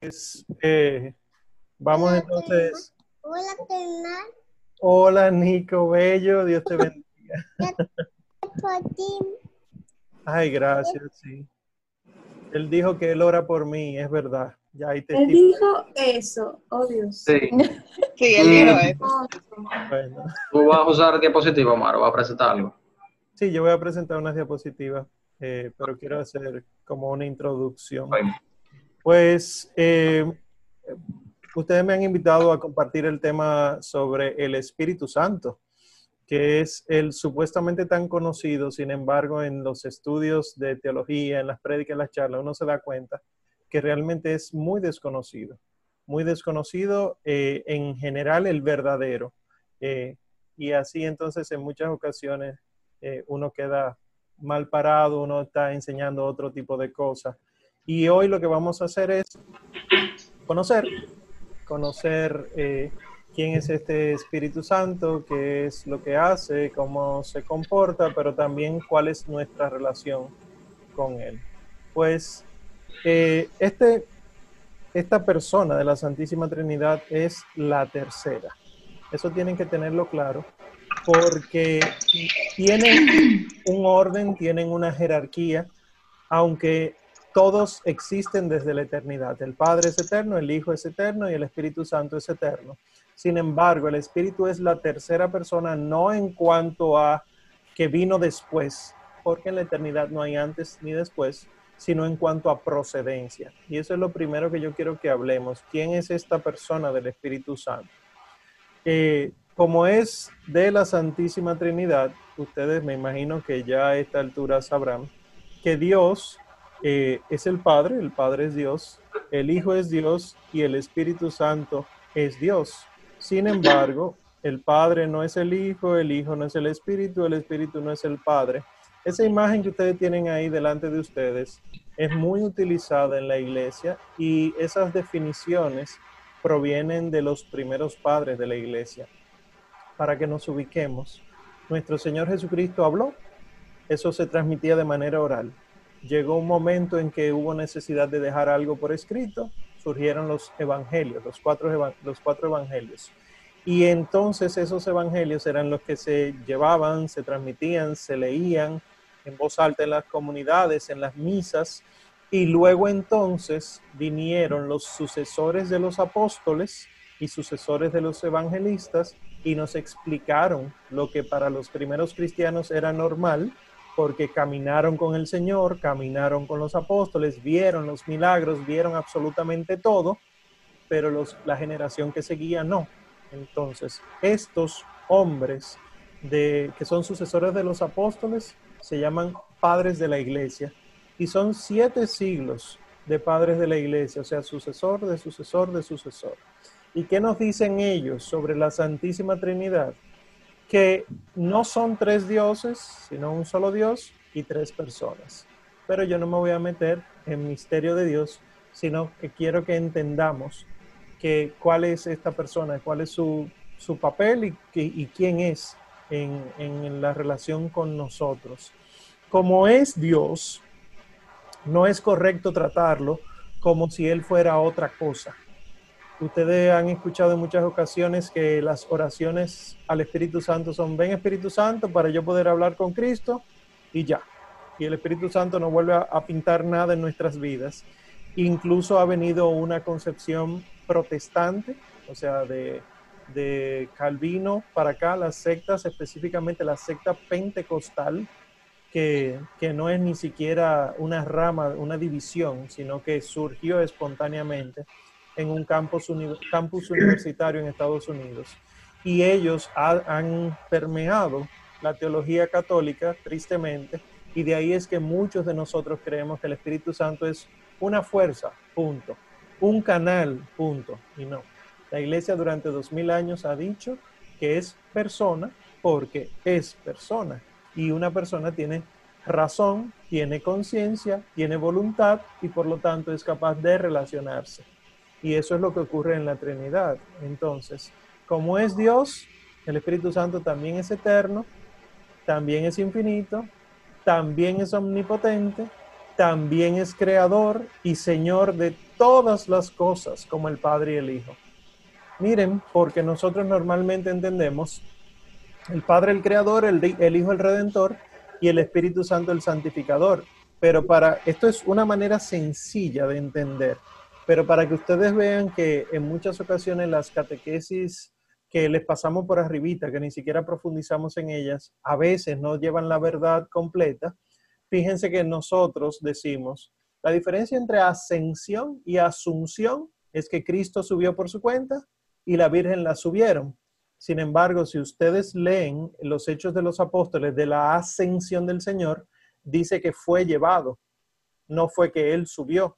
Eh, vamos Hola, entonces. Hola, Tena. Hola, Nico Bello, Dios te bendiga. Por ti. Ay, gracias, sí. Él dijo que él ora por mí, es verdad. Ya hay Él dijo eso, oh Dios. Sí. Sí, él dijo eso. Bueno, ¿Tú vas a usar diapositiva, Omar, o vas a presentar algo? sí, yo voy a presentar unas diapositivas, eh, pero quiero hacer como una introducción. Bueno, Pues eh, ustedes me han invitado a compartir el tema sobre el Espíritu Santo, que es el supuestamente tan conocido, sin embargo, en los estudios de teología, en las prédicas, en las charlas, uno se da cuenta que realmente es muy desconocido, muy desconocido eh, en general el verdadero. Eh, y así entonces en muchas ocasiones uno queda mal parado, uno está enseñando otro tipo de cosas. Y hoy lo que vamos a hacer es conocer, conocer eh, quién es este Espíritu Santo, qué es lo que hace, cómo se comporta, pero también cuál es nuestra relación con Él. Pues eh, este, esta persona de la Santísima Trinidad es la tercera. Eso tienen que tenerlo claro, porque tienen un orden, tienen una jerarquía, aunque todos existen desde la eternidad. El Padre es eterno, el Hijo es eterno y el Espíritu Santo es eterno. Sin embargo, el Espíritu es la tercera persona, no en cuanto a que vino después, porque en la eternidad no hay antes ni después, sino en cuanto a procedencia. Y eso es lo primero que yo quiero que hablemos. ¿Quién es esta persona del Espíritu Santo? Eh, como es de la Santísima Trinidad, ustedes me imagino que ya a esta altura sabrán que Dios eh, es el Padre, el Padre es Dios, el Hijo es Dios y el Espíritu Santo es Dios. Sin embargo, el Padre no es el Hijo, el Hijo no es el Espíritu, el Espíritu no es el Padre. Esa imagen que ustedes tienen ahí delante de ustedes es muy utilizada en la iglesia y esas definiciones provienen de los primeros padres de la iglesia. Para que nos ubiquemos, nuestro Señor Jesucristo habló, eso se transmitía de manera oral. Llegó un momento en que hubo necesidad de dejar algo por escrito, surgieron los evangelios, los cuatro, los cuatro evangelios. Y entonces esos evangelios eran los que se llevaban, se transmitían, se leían en voz alta en las comunidades, en las misas, y luego entonces vinieron los sucesores de los apóstoles y sucesores de los evangelistas y nos explicaron lo que para los primeros cristianos era normal, porque caminaron con el Señor, caminaron con los apóstoles, vieron los milagros, vieron absolutamente todo, pero los, la generación que seguía no. Entonces, estos hombres de, que son sucesores de los apóstoles se llaman padres de la iglesia y son siete siglos de padres de la iglesia, o sea, sucesor de sucesor de sucesor. ¿Y qué nos dicen ellos sobre la Santísima Trinidad? Que no son tres dioses, sino un solo Dios y tres personas. Pero yo no me voy a meter en misterio de Dios, sino que quiero que entendamos que cuál es esta persona, cuál es su, su papel y, y quién es en, en la relación con nosotros. Como es Dios, no es correcto tratarlo como si Él fuera otra cosa. Ustedes han escuchado en muchas ocasiones que las oraciones al Espíritu Santo son, ven Espíritu Santo para yo poder hablar con Cristo y ya. Y el Espíritu Santo no vuelve a, pintar nada en nuestras vidas. Incluso ha venido una concepción protestante, o sea, de, de Calvino para acá, las sectas, específicamente la secta pentecostal, que, que no es ni siquiera una rama, una división, sino que surgió espontáneamente en un campus, uni- campus universitario en Estados Unidos. Y ellos ha- han permeado la teología católica, tristemente, y de ahí es que muchos de nosotros creemos que el Espíritu Santo es una fuerza, punto, un canal, punto, y no. La iglesia durante dos mil años ha dicho que es persona porque es persona. Y una persona tiene razón, tiene conciencia, tiene voluntad y por lo tanto es capaz de relacionarse. Y eso es lo que ocurre en la Trinidad. Entonces, como es Dios, el Espíritu Santo también es eterno, también es infinito, también es omnipotente también es creador y señor de todas las cosas, como el Padre y el Hijo. Miren, porque nosotros normalmente entendemos el Padre el creador, el, el Hijo el redentor y el Espíritu Santo el santificador. Pero para esto es una manera sencilla de entender. Pero para que ustedes vean que en muchas ocasiones las catequesis que les pasamos por arribita, que ni siquiera profundizamos en ellas, a veces no llevan la verdad completa. Fíjense que nosotros decimos, la diferencia entre ascensión y asunción es que Cristo subió por su cuenta y la Virgen la subieron. Sin embargo, si ustedes leen los hechos de los apóstoles de la ascensión del Señor, dice que fue llevado, no fue que Él subió.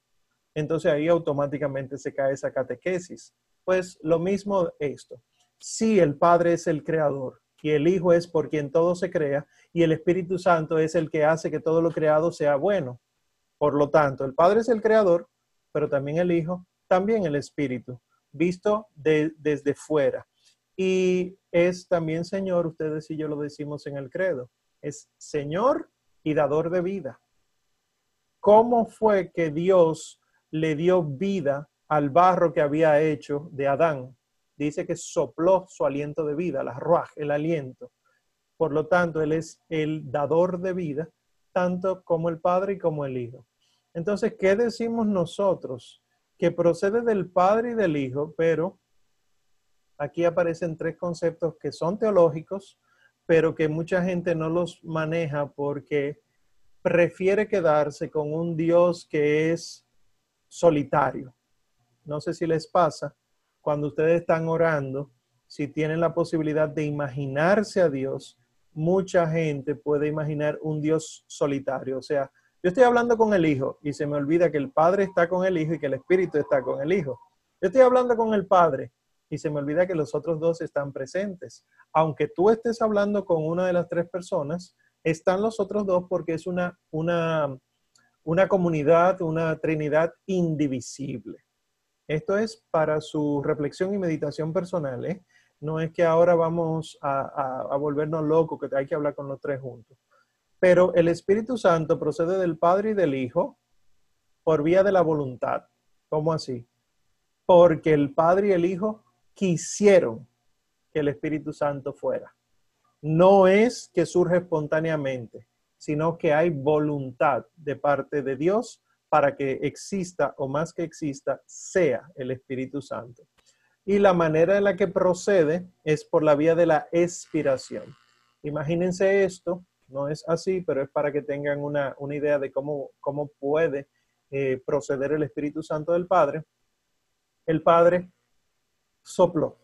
Entonces ahí automáticamente se cae esa catequesis. Pues lo mismo esto. Si el Padre es el creador y el Hijo es por quien todo se crea y el Espíritu Santo es el que hace que todo lo creado sea bueno. Por lo tanto, el Padre es el creador, pero también el Hijo, también el Espíritu, visto desde fuera. Y es también Señor, ustedes y yo lo decimos en el credo, es Señor y dador de vida. ¿Cómo fue que Dios le dio vida al barro que había hecho de Adán? Dice que sopló su aliento de vida, la ruaj, el aliento. Por lo tanto, Él es el dador de vida, tanto como el Padre y como el Hijo. Entonces, ¿qué decimos nosotros? Que procede del Padre y del Hijo, pero aquí aparecen tres conceptos que son teológicos, pero que mucha gente no los maneja porque prefiere quedarse con un Dios que es solitario. No sé si les pasa, cuando ustedes están orando, si tienen la posibilidad de imaginarse a Dios, mucha gente puede imaginar un Dios solitario. O sea, yo estoy hablando con el Hijo y se me olvida que el Padre está con el Hijo y que el Espíritu está con el Hijo. Yo estoy hablando con el Padre y se me olvida que los otros dos están presentes. Aunque tú estés hablando con una de las tres personas, están los otros dos porque es una, una, una comunidad, una trinidad indivisible. Esto es para su reflexión y meditación personal. ¿eh? No es que ahora vamos a, a volvernos locos, que hay que hablar con los tres juntos. Pero el Espíritu Santo procede del Padre y del Hijo por vía de la voluntad. ¿Cómo así? Porque el Padre y el Hijo quisieron que el Espíritu Santo fuera. No es que surge espontáneamente, sino que hay voluntad de parte de Dios para que exista o más que exista sea el Espíritu Santo. Y la manera en la que procede es por la vía de la expiración. Imagínense esto, no es así, pero es para que tengan una, idea de cómo, cómo puede eh, proceder el Espíritu Santo del Padre. El Padre sopló.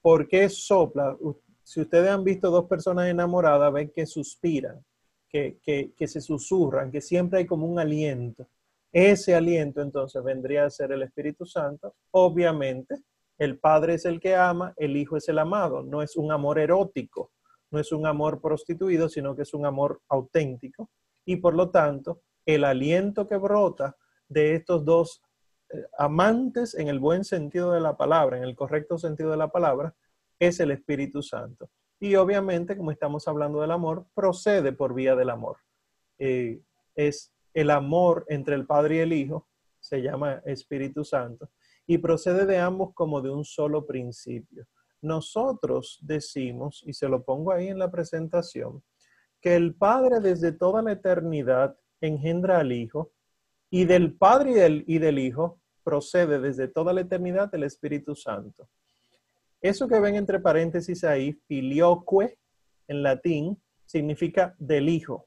¿Por qué sopla? Si ustedes han visto dos personas enamoradas, ven que suspiran, que, que, se susurran, que siempre hay como un aliento. Ese aliento entonces vendría a ser el Espíritu Santo. Obviamente, el Padre es el que ama, el Hijo es el amado. No es un amor erótico, no es un amor prostituido, sino que es un amor auténtico. Y por lo tanto, el aliento que brota de estos dos amantes en el buen sentido de la palabra, en el correcto sentido de la palabra, es el Espíritu Santo. Y obviamente, como estamos hablando del amor, procede por vía del amor. Eh, es el amor entre el Padre y el Hijo, se llama Espíritu Santo, y procede de ambos como de un solo principio. Nosotros decimos, y se lo pongo ahí en la presentación, que el Padre desde toda la eternidad engendra al Hijo, y del Padre y del, y del Hijo procede desde toda la eternidad del Espíritu Santo. Eso que ven entre paréntesis ahí, filioque, en latín, significa del Hijo.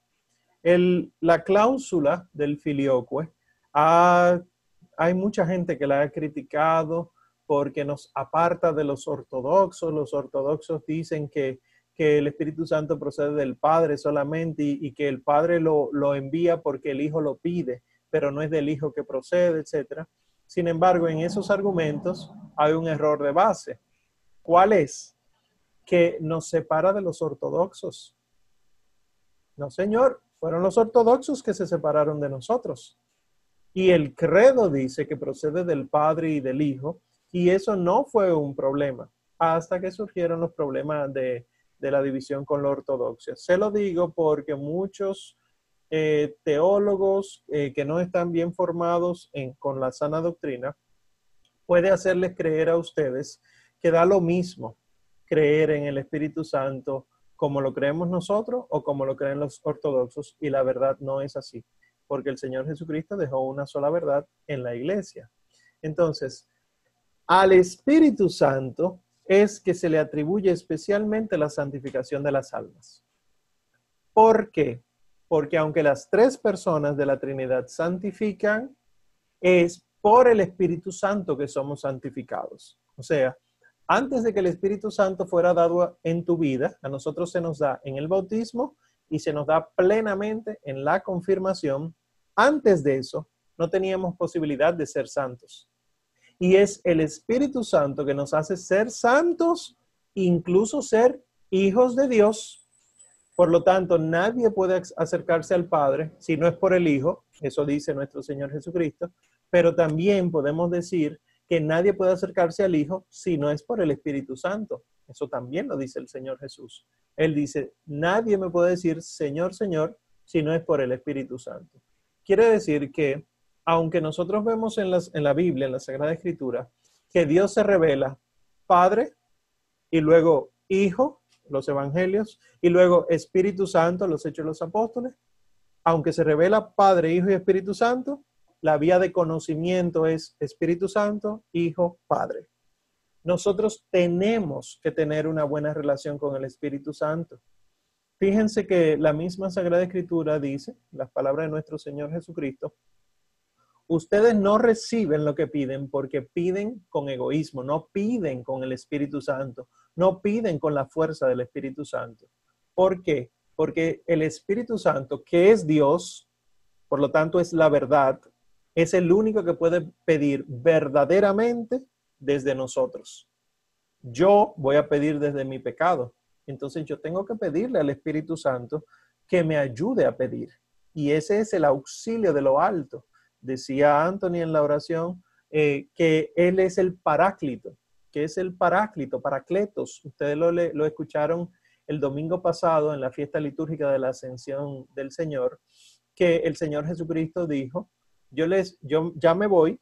La cláusula del filioque, hay mucha gente que la ha criticado porque nos aparta de los ortodoxos. Los ortodoxos dicen que, el Espíritu Santo procede del Padre solamente y, y que el Padre lo, lo, envía porque el Hijo lo pide, pero no es del Hijo que procede, etc. Sin embargo, en esos argumentos hay un error de base. ¿Cuál es? Que nos separa de los ortodoxos. No, señor, fueron los ortodoxos que se separaron de nosotros. Y el credo dice que procede del Padre y del Hijo, y eso no fue un problema hasta que surgieron los problemas de, la división con la ortodoxia. Se lo digo porque muchos eh, teólogos eh, que no están bien formados con la sana doctrina, puede hacerles creer a ustedes que da lo mismo creer en el Espíritu Santo como lo creemos nosotros o como lo creen los ortodoxos, y la verdad no es así, porque el Señor Jesucristo dejó una sola verdad en la iglesia. Entonces, al Espíritu Santo es que se le atribuye especialmente la santificación de las almas. ¿Por qué? Porque aunque las tres personas de la Trinidad santifican, es por el Espíritu Santo que somos santificados. O sea, antes de que el Espíritu Santo fuera dado en tu vida, a nosotros se nos da en el bautismo y se nos da plenamente en la confirmación. Antes de eso, no teníamos posibilidad de ser santos. Y es el Espíritu Santo que nos hace ser santos, incluso ser hijos de Dios. Por lo tanto, nadie puede ac- acercarse al Padre si no es por el Hijo, eso dice nuestro Señor Jesucristo, pero también podemos decir que nadie puede acercarse al Hijo si no es por el Espíritu Santo. Eso también lo dice el Señor Jesús. Él dice, nadie me puede decir Señor, Señor, si no es por el Espíritu Santo. Quiere decir que, aunque nosotros vemos en, las, en la Biblia, en la Sagrada Escritura, que Dios se revela Padre y luego Hijo, los Evangelios, y luego Espíritu Santo, los Hechos de los Apóstoles, aunque se revela Padre, Hijo y Espíritu Santo, la vía de conocimiento es Espíritu Santo, Hijo, Padre. Nosotros tenemos que tener una buena relación con el Espíritu Santo. Fíjense que la misma Sagrada Escritura dice, las palabras de nuestro Señor Jesucristo, ustedes no reciben lo que piden porque piden con egoísmo, no piden con el Espíritu Santo, no piden con la fuerza del Espíritu Santo. ¿Por qué? Porque el Espíritu Santo, que es Dios, por lo tanto es la verdad, es el único que puede pedir verdaderamente desde nosotros. Yo voy a pedir desde mi pecado. Entonces yo tengo que pedirle al Espíritu Santo que me ayude a pedir. Y ese es el auxilio de lo alto. Decía Anthony en la oración eh, que Él es el paráclito, que es el paráclito, paracletos. Ustedes lo, lo escucharon el domingo pasado en la fiesta litúrgica de la ascensión del Señor, que el Señor Jesucristo dijo, yo les, yo ya me voy,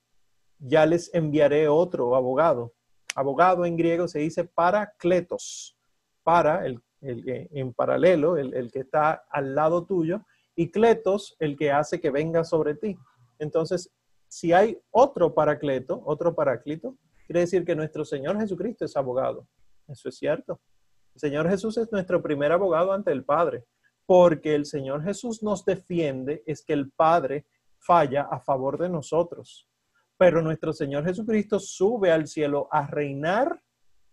ya les enviaré otro abogado. Abogado en griego se dice paracletos, para, el, el en paralelo, el, el que está al lado tuyo, y cletos, el que hace que venga sobre ti. Entonces, si hay otro paracleto, otro paráclito, quiere decir que nuestro Señor Jesucristo es abogado. Eso es cierto. El Señor Jesús es nuestro primer abogado ante el Padre, porque el Señor Jesús nos defiende, es que el Padre falla a favor de nosotros. Pero nuestro Señor Jesucristo sube al cielo a reinar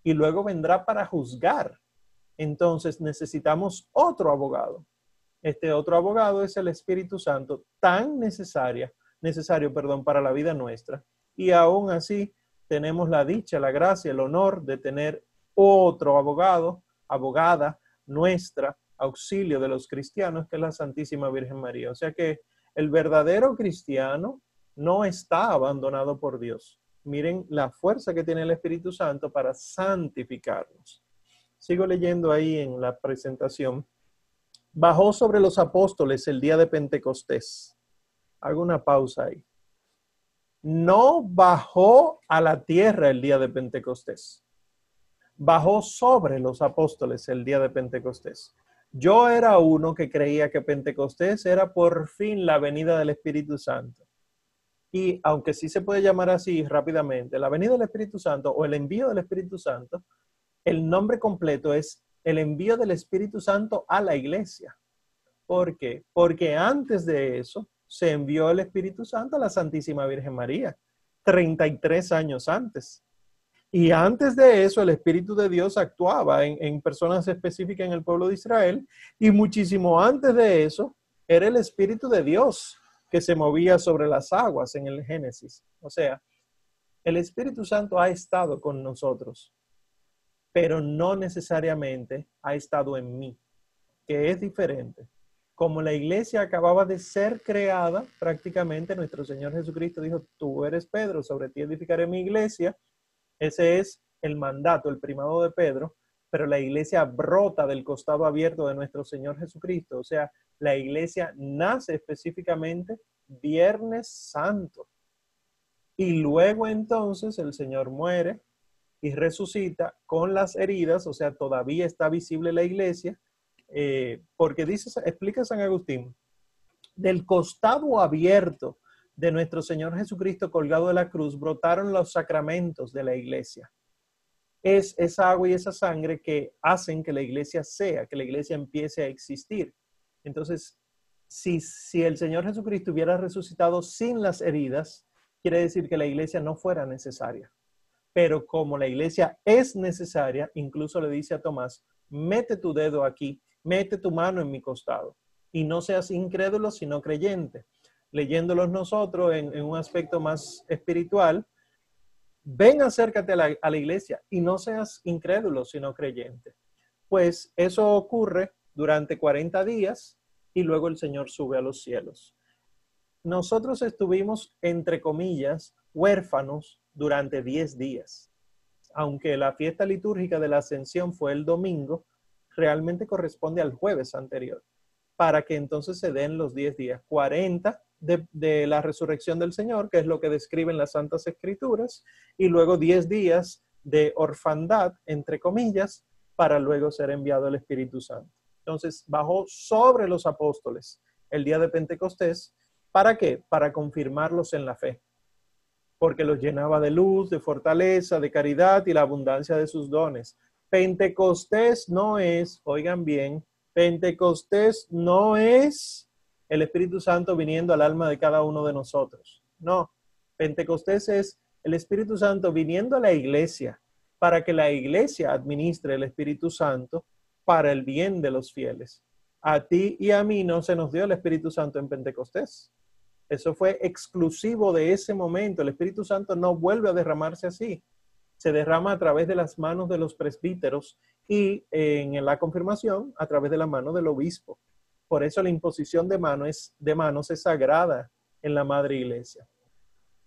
y luego vendrá para juzgar. Entonces necesitamos otro abogado. Este otro abogado es el Espíritu Santo, tan necesaria, necesario, perdón, para la vida nuestra. Y aún así tenemos la dicha, la gracia, el honor de tener otro abogado, abogada nuestra, auxilio de los cristianos, que es la Santísima Virgen María. O sea que el verdadero cristiano no está abandonado por Dios. Miren la fuerza que tiene el Espíritu Santo para santificarnos. Sigo leyendo ahí en la presentación. Bajó sobre los apóstoles el día de Pentecostés. Hago una pausa ahí. No bajó a la tierra el día de Pentecostés. Bajó sobre los apóstoles el día de Pentecostés. Yo era uno que creía que Pentecostés era por fin la venida del Espíritu Santo. Y aunque sí se puede llamar así rápidamente, la venida del Espíritu Santo o el envío del Espíritu Santo, el nombre completo es el envío del Espíritu Santo a la iglesia. ¿Por qué? Porque antes de eso se envió el Espíritu Santo a la Santísima Virgen María, 33 años antes. Y antes de eso, el Espíritu de Dios actuaba en, personas específicas en el pueblo de Israel. Y muchísimo antes de eso, era el Espíritu de Dios que se movía sobre las aguas en el Génesis. O sea, el Espíritu Santo ha estado con nosotros, pero no necesariamente ha estado en mí, que es diferente. Como la iglesia acababa de ser creada, prácticamente nuestro Señor Jesucristo dijo, tú eres Pedro, sobre ti edificaré mi iglesia. Ese es el mandato, el primado de Pedro, pero la iglesia brota del costado abierto de nuestro Señor Jesucristo. O sea, La iglesia nace específicamente Viernes Santo. Y luego entonces el Señor muere y resucita con las heridas, o sea, todavía está visible la iglesia, eh, porque dice, explica San Agustín, del costado abierto de nuestro Señor Jesucristo colgado de la cruz brotaron los sacramentos de la iglesia. Es esa agua y esa sangre que hacen que la iglesia sea, que la iglesia empiece a existir. Entonces, si, si el Señor Jesucristo hubiera resucitado sin las heridas, quiere decir que la iglesia no fuera necesaria. Pero como la iglesia es necesaria, incluso le dice a Tomás, mete tu dedo aquí, mete tu mano en mi costado y no seas incrédulo, sino creyente. Leyéndolos nosotros en, un aspecto más espiritual, ven acércate a a la iglesia y no seas incrédulo, sino creyente. Pues eso ocurre durante 40 días y luego el Señor sube a los cielos. Nosotros estuvimos, entre comillas, huérfanos durante 10 días. Aunque la fiesta litúrgica de la ascensión fue el domingo, realmente corresponde al jueves anterior, para que entonces se den los 10 días, 40 de, la resurrección del Señor, que es lo que describen las Santas Escrituras, y luego 10 días de orfandad, entre comillas, para luego ser enviado el Espíritu Santo. Entonces bajó sobre los apóstoles el día de Pentecostés. ¿Para qué? Para confirmarlos en la fe. Porque los llenaba de luz, de fortaleza, de caridad y la abundancia de sus dones. Pentecostés no es, oigan bien, Pentecostés no es el Espíritu Santo viniendo al alma de cada uno de nosotros. No, Pentecostés es el Espíritu Santo viniendo a la iglesia para que la iglesia administre el Espíritu Santo para el bien de los fieles. A ti y a mí no se nos dio el Espíritu Santo en Pentecostés. Eso fue exclusivo de ese momento. El Espíritu Santo no vuelve a derramarse así. Se derrama a través de las manos de los presbíteros y en la confirmación a través de la mano del obispo. Por eso la imposición de manos, de manos es sagrada en la Madre Iglesia.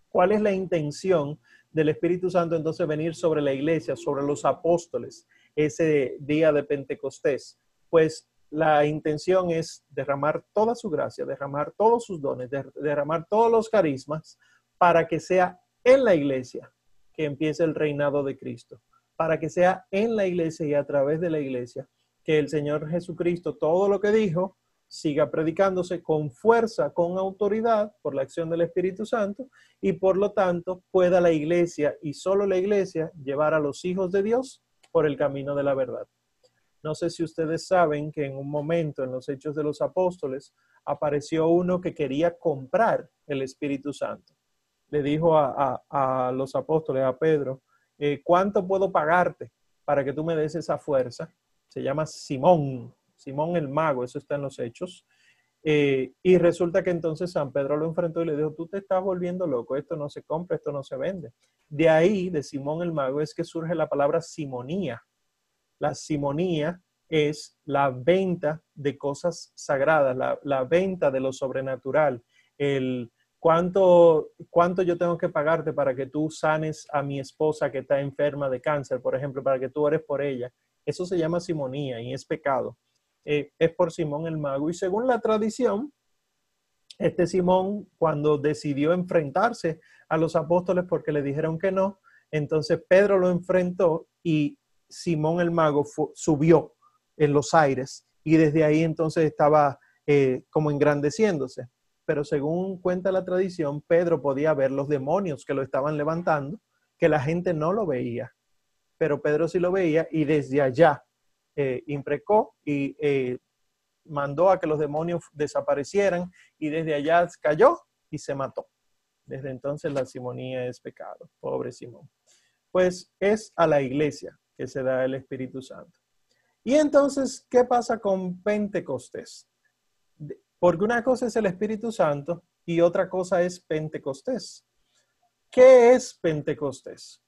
¿Cuál es la intención del Espíritu Santo entonces venir sobre la iglesia, sobre los apóstoles, ese día de Pentecostés? Pues la intención es derramar toda su gracia, derramar todos sus dones, derramar todos los carismas para que sea en la iglesia que empiece el reinado de Cristo, para que sea en la iglesia y a través de la iglesia que el Señor Jesucristo todo lo que dijo siga predicándose con fuerza, con autoridad por la acción del Espíritu Santo y por lo tanto pueda la iglesia y solo la iglesia llevar a los hijos de Dios por el camino de la verdad. No sé si ustedes saben que en un momento en los Hechos de los Apóstoles apareció uno que quería comprar el Espíritu Santo. Le dijo a, los apóstoles, a Pedro, eh, ¿cuánto puedo pagarte para que tú me des esa fuerza? Se llama Simón, Simón el mago, eso está en los hechos. Eh, y resulta que entonces San Pedro lo enfrentó y le dijo, tú te estás volviendo loco, esto no se compra, esto no se vende. De ahí, de Simón el mago, es que surge la palabra simonía. La simonía es la venta de cosas sagradas, la, venta de lo sobrenatural, el cuánto, cuánto yo tengo que pagarte para que tú sanes a mi esposa que está enferma de cáncer, por ejemplo, para que tú ores por ella. Eso se llama simonía y es pecado eh, es por Simón el mago. Y según la tradición, este Simón, cuando decidió enfrentarse a los apóstoles porque le dijeron que no, entonces Pedro lo enfrentó y Simón el mago subió en los aires y desde ahí entonces estaba eh, como engrandeciéndose. Pero según cuenta la tradición, Pedro podía ver los demonios que lo estaban levantando, que la gente no lo veía, pero Pedro sí lo veía y desde allá eh, imprecó y eh, mandó a que los demonios desaparecieran y desde allá cayó y se mató. Desde entonces la simonía es pecado, pobre Simón. Pues es a la iglesia que se da el Espíritu Santo. Y entonces, ¿qué pasa con Pentecostés? Porque una cosa es el Espíritu Santo y otra cosa es Pentecostés. ¿Qué es Pentecostés?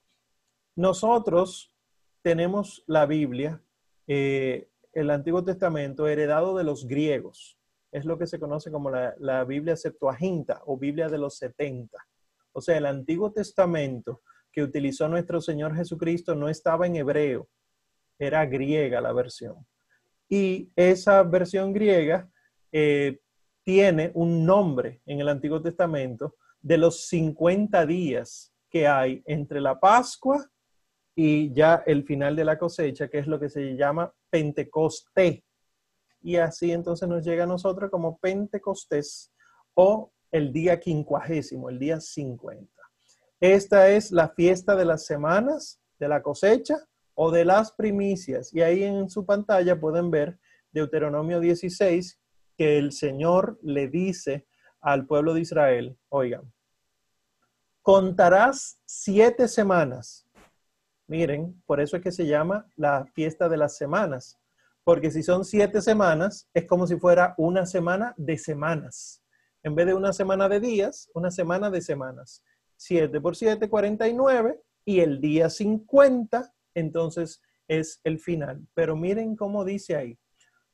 Nosotros tenemos la Biblia eh, el Antiguo Testamento heredado de los griegos. Es lo que se conoce como la, Biblia Septuaginta o Biblia de los 70. O sea, el Antiguo Testamento que utilizó nuestro Señor Jesucristo no estaba en hebreo, era griega la versión. Y esa versión griega eh, tiene un nombre en el Antiguo Testamento de los 50 días que hay entre la Pascua y ya el final de la cosecha, que es lo que se llama Pentecostés. Y así entonces nos llega a nosotros como Pentecostés o el día quincuagésimo, el día 50. Esta es la fiesta de las semanas, de la cosecha o de las primicias. Y ahí en su pantalla pueden ver Deuteronomio 16, que el Señor le dice al pueblo de Israel, oigan, contarás siete semanas. Miren, por eso es que se llama la fiesta de las semanas, porque si son siete semanas, es como si fuera una semana de semanas. En vez de una semana de días, una semana de semanas. 7 por 7, 49, y el día 50, entonces es el final. Pero miren cómo dice ahí.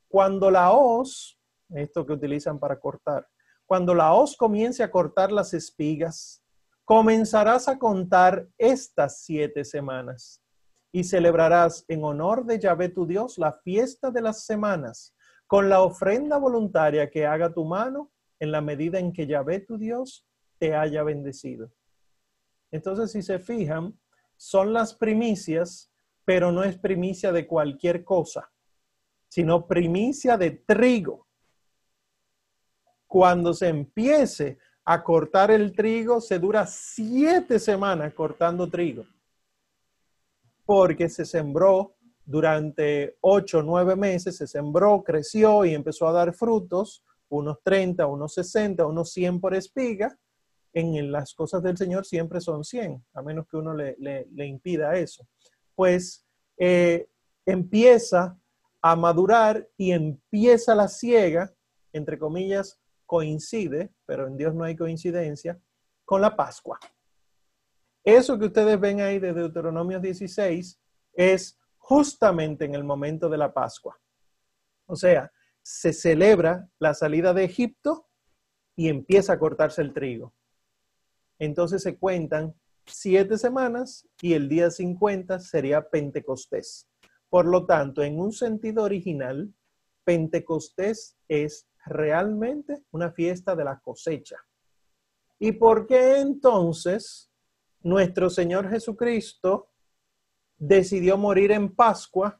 Cuando la hoz, esto que utilizan para cortar, cuando la hoz comience a cortar las espigas, comenzarás a contar estas siete semanas y celebrarás en honor de Yahvé tu Dios la fiesta de las semanas con la ofrenda voluntaria que haga tu mano en la medida en que Yahvé tu Dios te haya bendecido. Entonces, si se fijan, son las primicias, pero no es primicia de cualquier cosa, sino primicia de trigo. Cuando se empiece a cortar el trigo, se dura siete semanas cortando trigo, porque se sembró durante ocho nueve meses, se sembró, creció y empezó a dar frutos, unos 30, unos 60, unos 100 por espiga. En las cosas del Señor siempre son 100, a menos que uno le, le, impida eso. Pues eh, empieza a madurar y empieza la siega, entre comillas, coincide, pero en Dios no hay coincidencia, con la Pascua. Eso que ustedes ven ahí de Deuteronomio 16 es justamente en el momento de la Pascua. O sea, se celebra la salida de Egipto y empieza a cortarse el trigo. Entonces se cuentan siete semanas y el día 50 sería Pentecostés. Por lo tanto, en un sentido original, Pentecostés es realmente una fiesta de la cosecha. ¿Y por qué entonces nuestro Señor Jesucristo decidió morir en Pascua?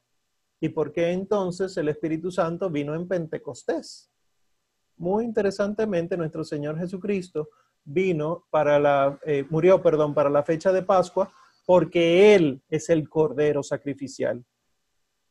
¿Y por qué entonces el Espíritu Santo vino en Pentecostés? Muy interesantemente, nuestro Señor Jesucristo vino para la, eh, murió, perdón, para la fecha de Pascua, porque Él es el Cordero sacrificial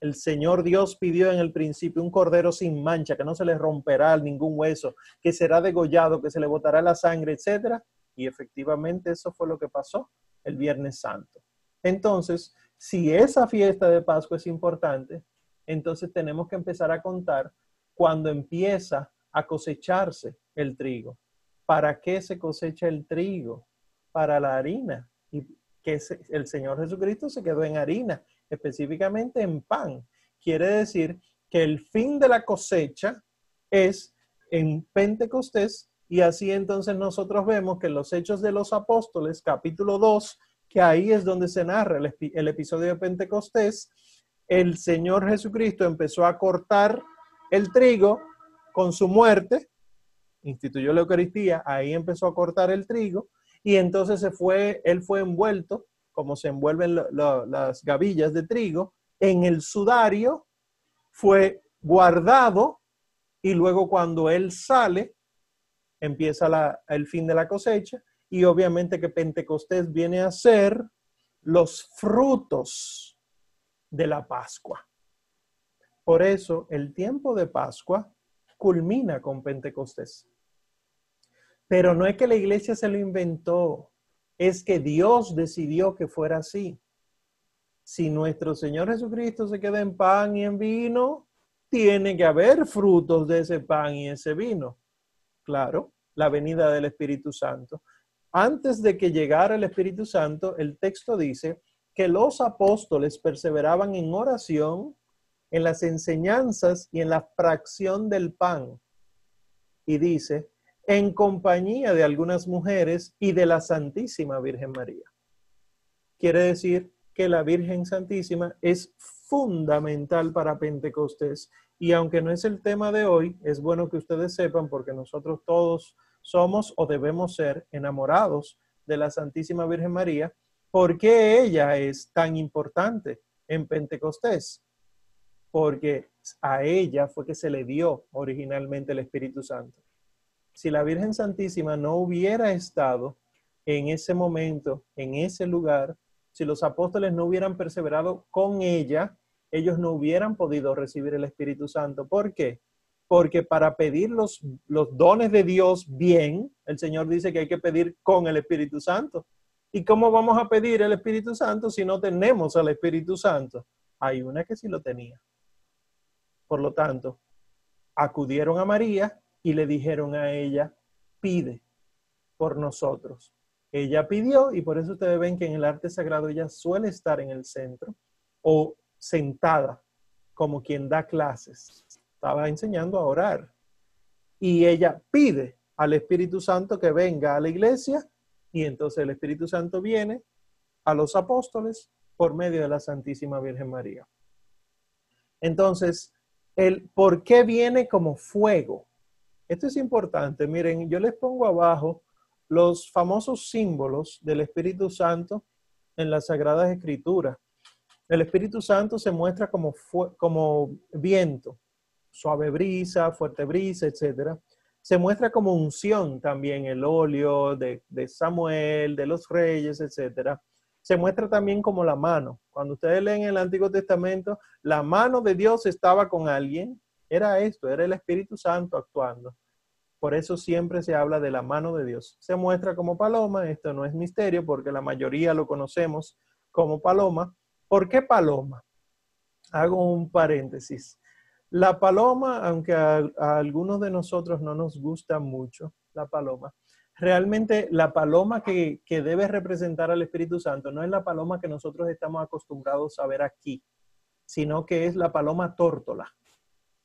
el Señor Dios pidió en el principio un cordero sin mancha, que no se le romperá ningún hueso, que será degollado, que se le botará la sangre, etc. Y efectivamente eso fue lo que pasó el Viernes Santo. Entonces, si esa fiesta de Pascua es importante, entonces tenemos que empezar a contar cuando empieza a cosecharse el trigo. ¿Para qué se cosecha el trigo? Para la harina. Y que el Señor Jesucristo se quedó en harina específicamente en pan. Quiere decir que el fin de la cosecha es en Pentecostés y así entonces nosotros vemos que los Hechos de los Apóstoles, capítulo 2, que ahí es donde se narra el, el episodio de Pentecostés, el Señor Jesucristo empezó a cortar el trigo con su muerte, instituyó la Eucaristía, ahí empezó a cortar el trigo y entonces se fue, él fue envuelto como se envuelven las gavillas de trigo, en el sudario, fue guardado y luego cuando él sale, empieza el fin de la cosecha y obviamente que Pentecostés viene a ser los frutos de la Pascua. Por eso el tiempo de Pascua culmina con Pentecostés. Pero no es que la iglesia se lo inventó, es que Dios decidió que fuera así. Si nuestro Señor Jesucristo se queda en pan y en vino, tiene que haber frutos de ese pan y ese vino. Claro, la venida del Espíritu Santo. Antes de que llegara el Espíritu Santo, el texto dice que los apóstoles perseveraban en oración, en las enseñanzas y en la fracción del pan. Y dice, en compañía de algunas mujeres y de la Santísima Virgen María. Quiere decir que la Virgen Santísima es fundamental para Pentecostés. Y aunque no es el tema de hoy, es bueno que ustedes sepan, porque nosotros todos somos o debemos ser enamorados de la Santísima Virgen María, ¿por qué ella es tan importante en Pentecostés? Porque a ella fue que se le dio originalmente el Espíritu Santo. Si la Virgen Santísima no hubiera estado en ese momento, en ese lugar, si los apóstoles no hubieran perseverado con ella, ellos no hubieran podido recibir el Espíritu Santo. ¿Por qué? Porque para pedir los, dones de Dios bien, el Señor dice que hay que pedir con el Espíritu Santo. ¿Y cómo vamos a pedir el Espíritu Santo si no tenemos al Espíritu Santo? Hay una que sí lo tenía. Por lo tanto, acudieron a María y le dijeron a ella, pide por nosotros. Ella pidió y por eso ustedes ven que en el arte sagrado ella suele estar en el centro o sentada como quien da clases. Estaba enseñando a orar. Y ella pide al Espíritu Santo que venga a la iglesia y entonces el Espíritu Santo viene a los apóstoles por medio de la Santísima Virgen María. Entonces, el por qué viene como fuego. Esto es importante. Miren, yo les pongo abajo los famosos símbolos del Espíritu Santo en las Sagradas Escrituras. El Espíritu Santo se muestra como, como viento, suave brisa, fuerte brisa, etc. Se muestra como unción también, el óleo de, de Samuel, de los reyes, etc. Se muestra también como la mano. Cuando ustedes leen el Antiguo Testamento, la mano de Dios estaba con alguien. Era esto, era el Espíritu Santo actuando. Por eso siempre se habla de la mano de Dios. Se muestra como paloma, esto no es misterio porque la mayoría lo conocemos como paloma. ¿Por qué paloma? Hago un paréntesis. La paloma, aunque a, algunos de nosotros no nos gusta mucho la paloma, realmente la paloma que, que debe representar al Espíritu Santo no es la paloma que nosotros estamos acostumbrados a ver aquí, sino que es la paloma tórtola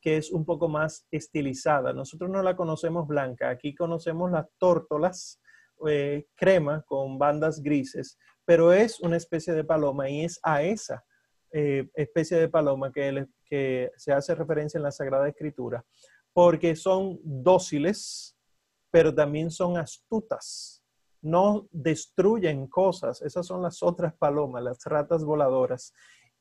que es un poco más estilizada. Nosotros no la conocemos blanca, aquí conocemos las tórtolas eh, crema con bandas grises, pero es una especie de paloma y es a esa eh, especie de paloma que, que se hace referencia en la Sagrada Escritura, porque son dóciles, pero también son astutas. No destruyen cosas, esas son las otras palomas, las ratas voladoras.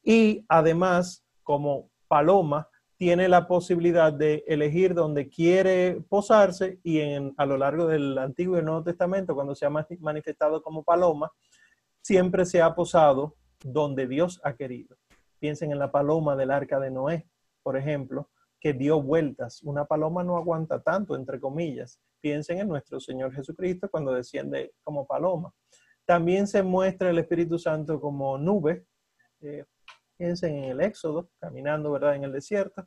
Y además, como paloma, tiene la posibilidad de elegir donde quiere posarse y a lo largo del Antiguo y Nuevo Testamento, cuando se ha manifestado como paloma, siempre se ha posado donde Dios ha querido. Piensen en la paloma del arca de Noé, por ejemplo, que dio vueltas. Una paloma no aguanta tanto, entre comillas. Piensen en nuestro Señor Jesucristo cuando desciende como paloma. También se muestra el Espíritu Santo como nube. Eh, en el Éxodo, caminando, ¿verdad?, en el desierto,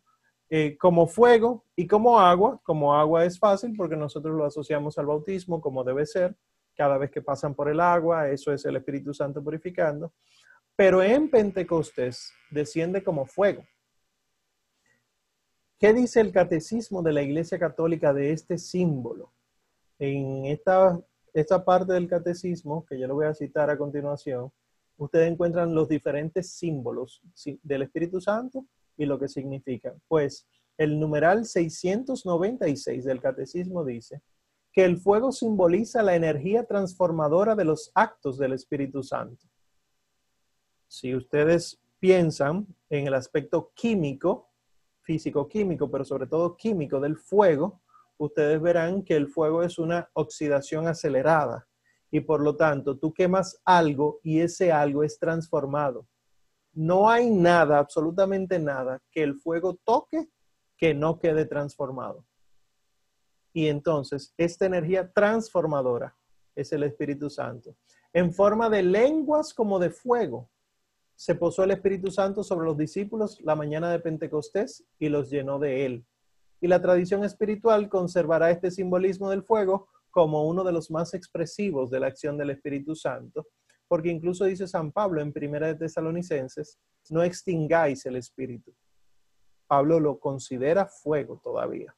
eh, como fuego y como agua. Como agua es fácil porque nosotros lo asociamos al bautismo como debe ser. Cada vez que pasan por el agua, eso es el Espíritu Santo purificando. Pero en Pentecostés desciende como fuego. ¿Qué dice el catecismo de la Iglesia Católica de este símbolo? En esta, esta parte del catecismo, que yo lo voy a citar a continuación, ustedes encuentran los diferentes símbolos del Espíritu Santo y lo que significan. Pues el numeral 696 del Catecismo dice que el fuego simboliza la energía transformadora de los actos del Espíritu Santo. Si ustedes piensan en el aspecto químico, físico-químico, pero sobre todo químico del fuego, ustedes verán que el fuego es una oxidación acelerada y por lo tanto tú quemas algo y ese algo es transformado. No hay nada, absolutamente nada, que el fuego toque que no quede transformado. Y entonces, esta energía transformadora es el Espíritu Santo. En forma de lenguas como de fuego, se posó el Espíritu Santo sobre los discípulos la mañana de Pentecostés y los llenó de él. Y la tradición espiritual conservará este simbolismo del fuego como uno de los más expresivos de la acción del Espíritu Santo, porque incluso dice San Pablo en Primera de Tesalonicenses, no extingáis el Espíritu. Pablo lo considera fuego todavía.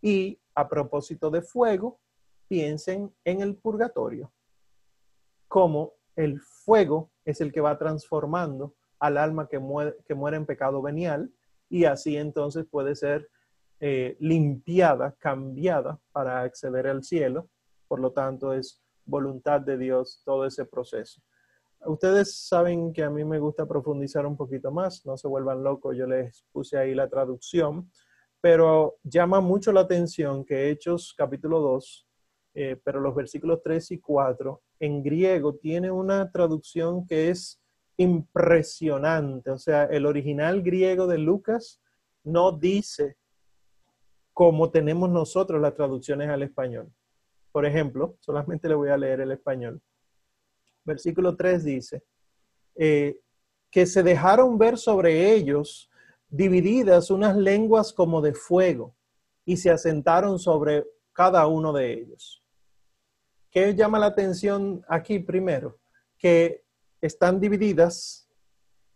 Y a propósito de fuego, piensen en el purgatorio como el fuego es el que va transformando al alma que muere, en pecado venial y así entonces puede ser eh, limpiada, cambiada para acceder al cielo. Por lo tanto, es voluntad de Dios todo ese proceso. Ustedes saben que a mí me gusta profundizar un poquito más, no se vuelvan locos, yo les puse ahí la traducción, pero llama mucho la atención que Hechos capítulo 2, eh, pero los versículos 3 y 4 en griego tiene una traducción que es impresionante, o sea, el original griego de Lucas no dice como tenemos nosotros las traducciones al español. Por ejemplo, solamente le voy a leer el español versículo 3 dice, eh, que se dejaron ver sobre ellos divididas unas lenguas como de fuego y se asentaron sobre cada uno de ellos. ¿Qué llama la atención aquí primero? Que están divididas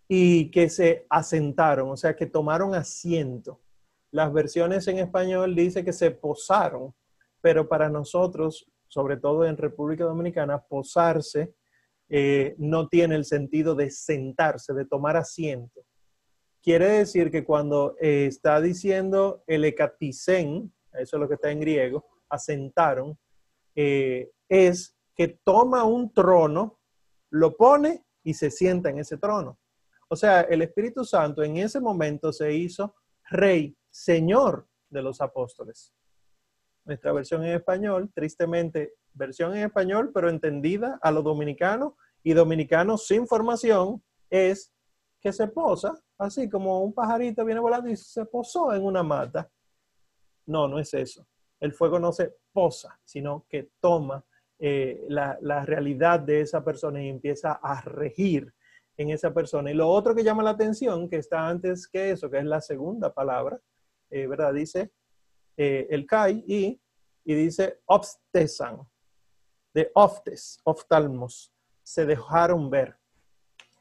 y que se asentaron, o sea, que tomaron asiento. Las versiones en español dice que se posaron, pero para nosotros, sobre todo en República Dominicana, posarse eh, no tiene el sentido de sentarse, de tomar asiento. Quiere decir que cuando eh, está diciendo el ecaticen, eso es lo que está en griego, asentaron, eh, es que toma un trono, lo pone y se sienta en ese trono. O sea, el Espíritu Santo en ese momento se hizo rey, señor de los apóstoles. Nuestra versión en español, tristemente, versión en español, pero entendida a los dominicanos y dominicanos sin formación, es que se posa, así como un pajarito viene volando y se posó en una mata. No, no es eso. El fuego no se posa, sino que toma eh, la, la, realidad de esa persona y empieza a regir en esa persona. Y lo otro que llama la atención, que está antes que eso, que es la segunda palabra, eh, ¿verdad? Dice eh, el kai y, y dice obstesan, de oftes, oftalmos, se dejaron ver.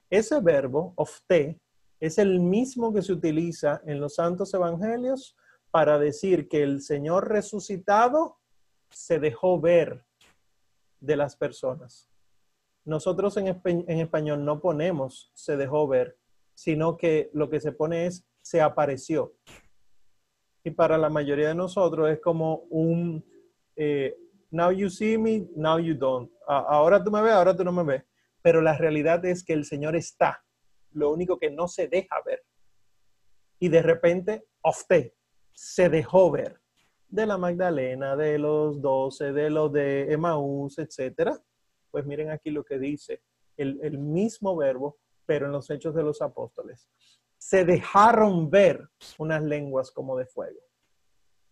Ese verbo, ofte, es el mismo que se utiliza en los santos evangelios para decir que el Señor resucitado se dejó ver de las personas. Nosotros en, en, español no ponemos se dejó ver, sino que lo que se pone es se apareció. Y para la mayoría de nosotros es como un eh, now you see me, now you don't. Ahora tú me ves, ahora tú no me ves. Pero la realidad es que el Señor está. Lo único que no se deja ver. Y de repente, usted se dejó ver. De la Magdalena, de los doce, de los de Emaús, etcétera. Pues miren aquí lo que dice el, el mismo verbo, pero en los hechos de los apóstoles. Se dejaron ver unas lenguas como de fuego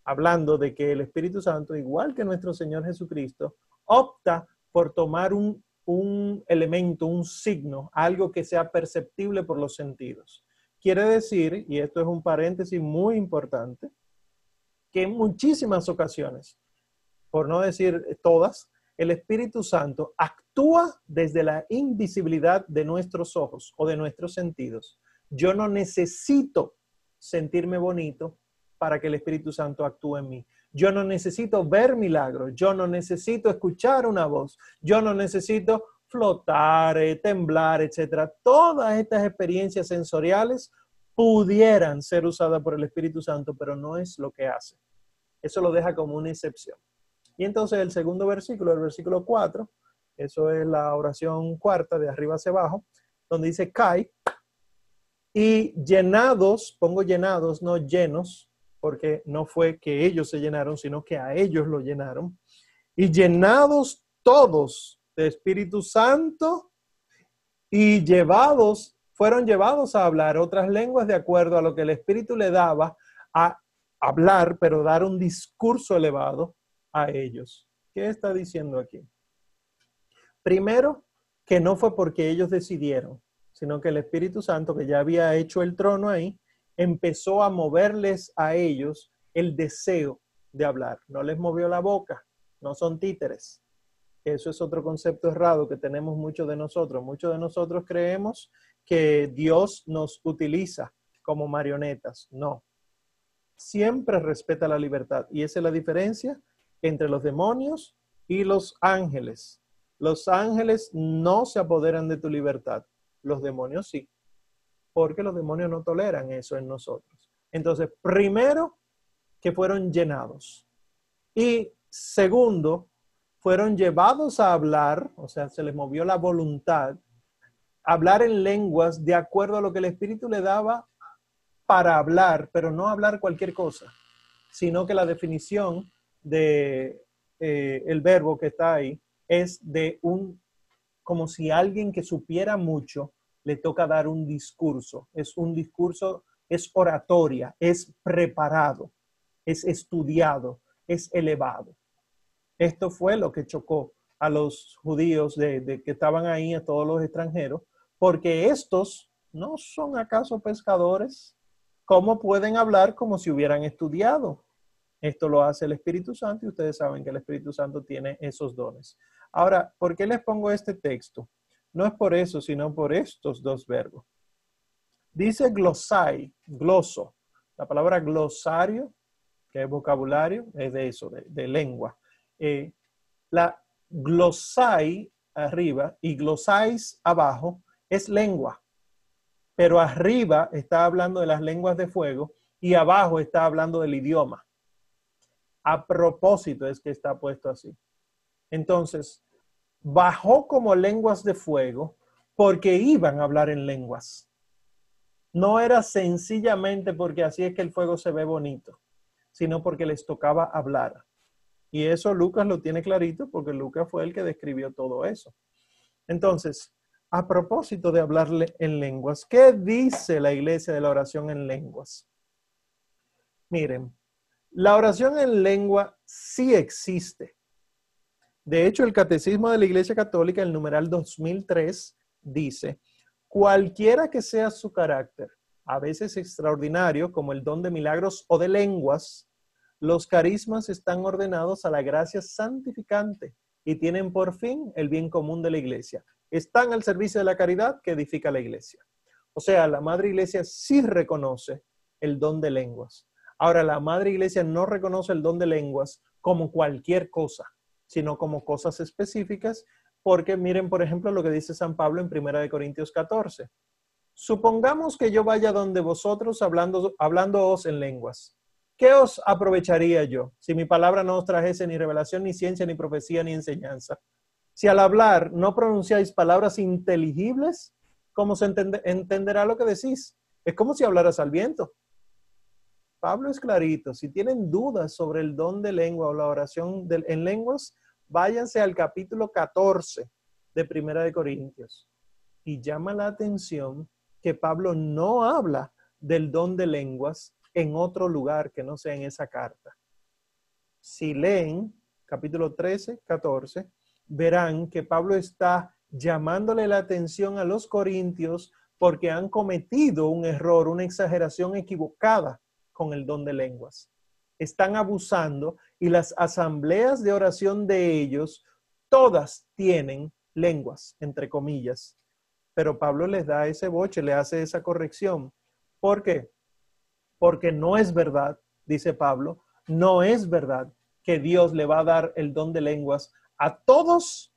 hablando de que el Espíritu Santo, igual que nuestro Señor Jesucristo, opta por tomar un, un, elemento, un signo, algo que sea perceptible por los sentidos. Quiere decir, y esto es un paréntesis muy importante, que en muchísimas ocasiones, por no decir todas, el Espíritu Santo actúa desde la invisibilidad de nuestros ojos o de nuestros sentidos. Yo no necesito sentirme bonito para que el Espíritu Santo actúe en mí. Yo no necesito ver milagros, yo no necesito escuchar una voz, yo no necesito flotar, eh, temblar, etcétera. Todas estas experiencias sensoriales pudieran ser usadas por el Espíritu Santo, pero no es lo que hace. Eso lo deja como una excepción. Y entonces el segundo versículo, el versículo 4, eso es la oración cuarta de arriba hacia abajo, donde dice cae y llenados, pongo llenados, no llenos, porque no fue que ellos se llenaron, sino que a ellos lo llenaron. Y llenados todos de Espíritu Santo y llevados, fueron llevados a hablar otras lenguas de acuerdo a lo que el Espíritu le daba a hablar, pero dar un discurso elevado a ellos. ¿Qué está diciendo aquí? Primero, que no fue porque ellos decidieron, sino que el Espíritu Santo, que ya había hecho el trono ahí, empezó a moverles a ellos el deseo de hablar. No les movió la boca, no son títeres. Eso es otro concepto errado que tenemos muchos de nosotros. Muchos de nosotros creemos que Dios nos utiliza como marionetas. No. Siempre respeta la libertad. Y esa es la diferencia entre los demonios y los ángeles. Los ángeles no se apoderan de tu libertad, los demonios sí, porque los demonios no toleran eso en nosotros. Entonces, primero, que fueron llenados. Y segundo, fueron llevados a hablar, o sea, se les movió la voluntad, hablar en lenguas de acuerdo a lo que el Espíritu le daba para hablar, pero no hablar cualquier cosa, sino que la definición de eh, el verbo que está ahí es de un, como si alguien que supiera mucho le toca dar un discurso. Es un discurso, es oratoria, es preparado, es estudiado, es elevado. Esto fue lo que chocó a los judíos de, que estaban ahí, a todos los extranjeros, porque estos no son acaso pescadores. ¿Cómo pueden hablar como si hubieran estudiado? Esto lo hace el Espíritu Santo y ustedes saben que el Espíritu Santo tiene esos dones. Ahora, ¿por qué les pongo este texto? No es por eso, sino por estos dos verbos. Dice glosai, gloso. La palabra glosario, que es vocabulario, es de eso, de, lengua. Eh, la glosai arriba y glosais abajo es lengua, pero arriba está hablando de las lenguas de fuego y abajo está hablando del idioma. A propósito es que está puesto así. Entonces, bajó como lenguas de fuego porque iban a hablar en lenguas. No era sencillamente porque así es que el fuego se ve bonito, sino porque les tocaba hablar. Y eso Lucas lo tiene clarito porque Lucas fue el que describió todo eso. Entonces, a propósito de hablarle en lenguas, ¿qué dice la iglesia de la oración en lenguas? Miren, la oración en lengua sí existe. De hecho, el Catecismo de la Iglesia Católica, el numeral 2003, dice, cualquiera que sea su carácter, a veces extraordinario, como el don de milagros o de lenguas, los carismas están ordenados a la gracia santificante y tienen por fin el bien común de la Iglesia. Están al servicio de la caridad que edifica la Iglesia. O sea, la Madre Iglesia sí reconoce el don de lenguas. Ahora, la Madre Iglesia no reconoce el don de lenguas como cualquier cosa, sino como cosas específicas, porque miren, por ejemplo, lo que dice San Pablo en 1 Corintios 14. Supongamos que yo vaya donde vosotros hablando, hablándoos en lenguas. ¿Qué os aprovecharía yo si mi palabra no os trajese ni revelación, ni ciencia, ni profecía, ni enseñanza? Si al hablar no pronunciáis palabras inteligibles, ¿cómo se entenderá lo que decís? Es como si hablaras al viento. Pablo es clarito. Si tienen dudas sobre el don de lengua o la oración en lenguas, váyanse al capítulo 14 de Primera de Corintios. Y llama la atención que Pablo no habla del don de lenguas en otro lugar que no sea en esa carta. Si leen capítulo 13, 14, verán que Pablo está llamándole la atención a los corintios porque han cometido un error, una exageración equivocada con el don de lenguas. Están abusando y las asambleas de oración de ellos, todas tienen lenguas, entre comillas. Pero Pablo les da ese boche, le hace esa corrección. ¿Por qué? Porque no es verdad, dice Pablo, no es verdad que Dios le va a dar el don de lenguas a todos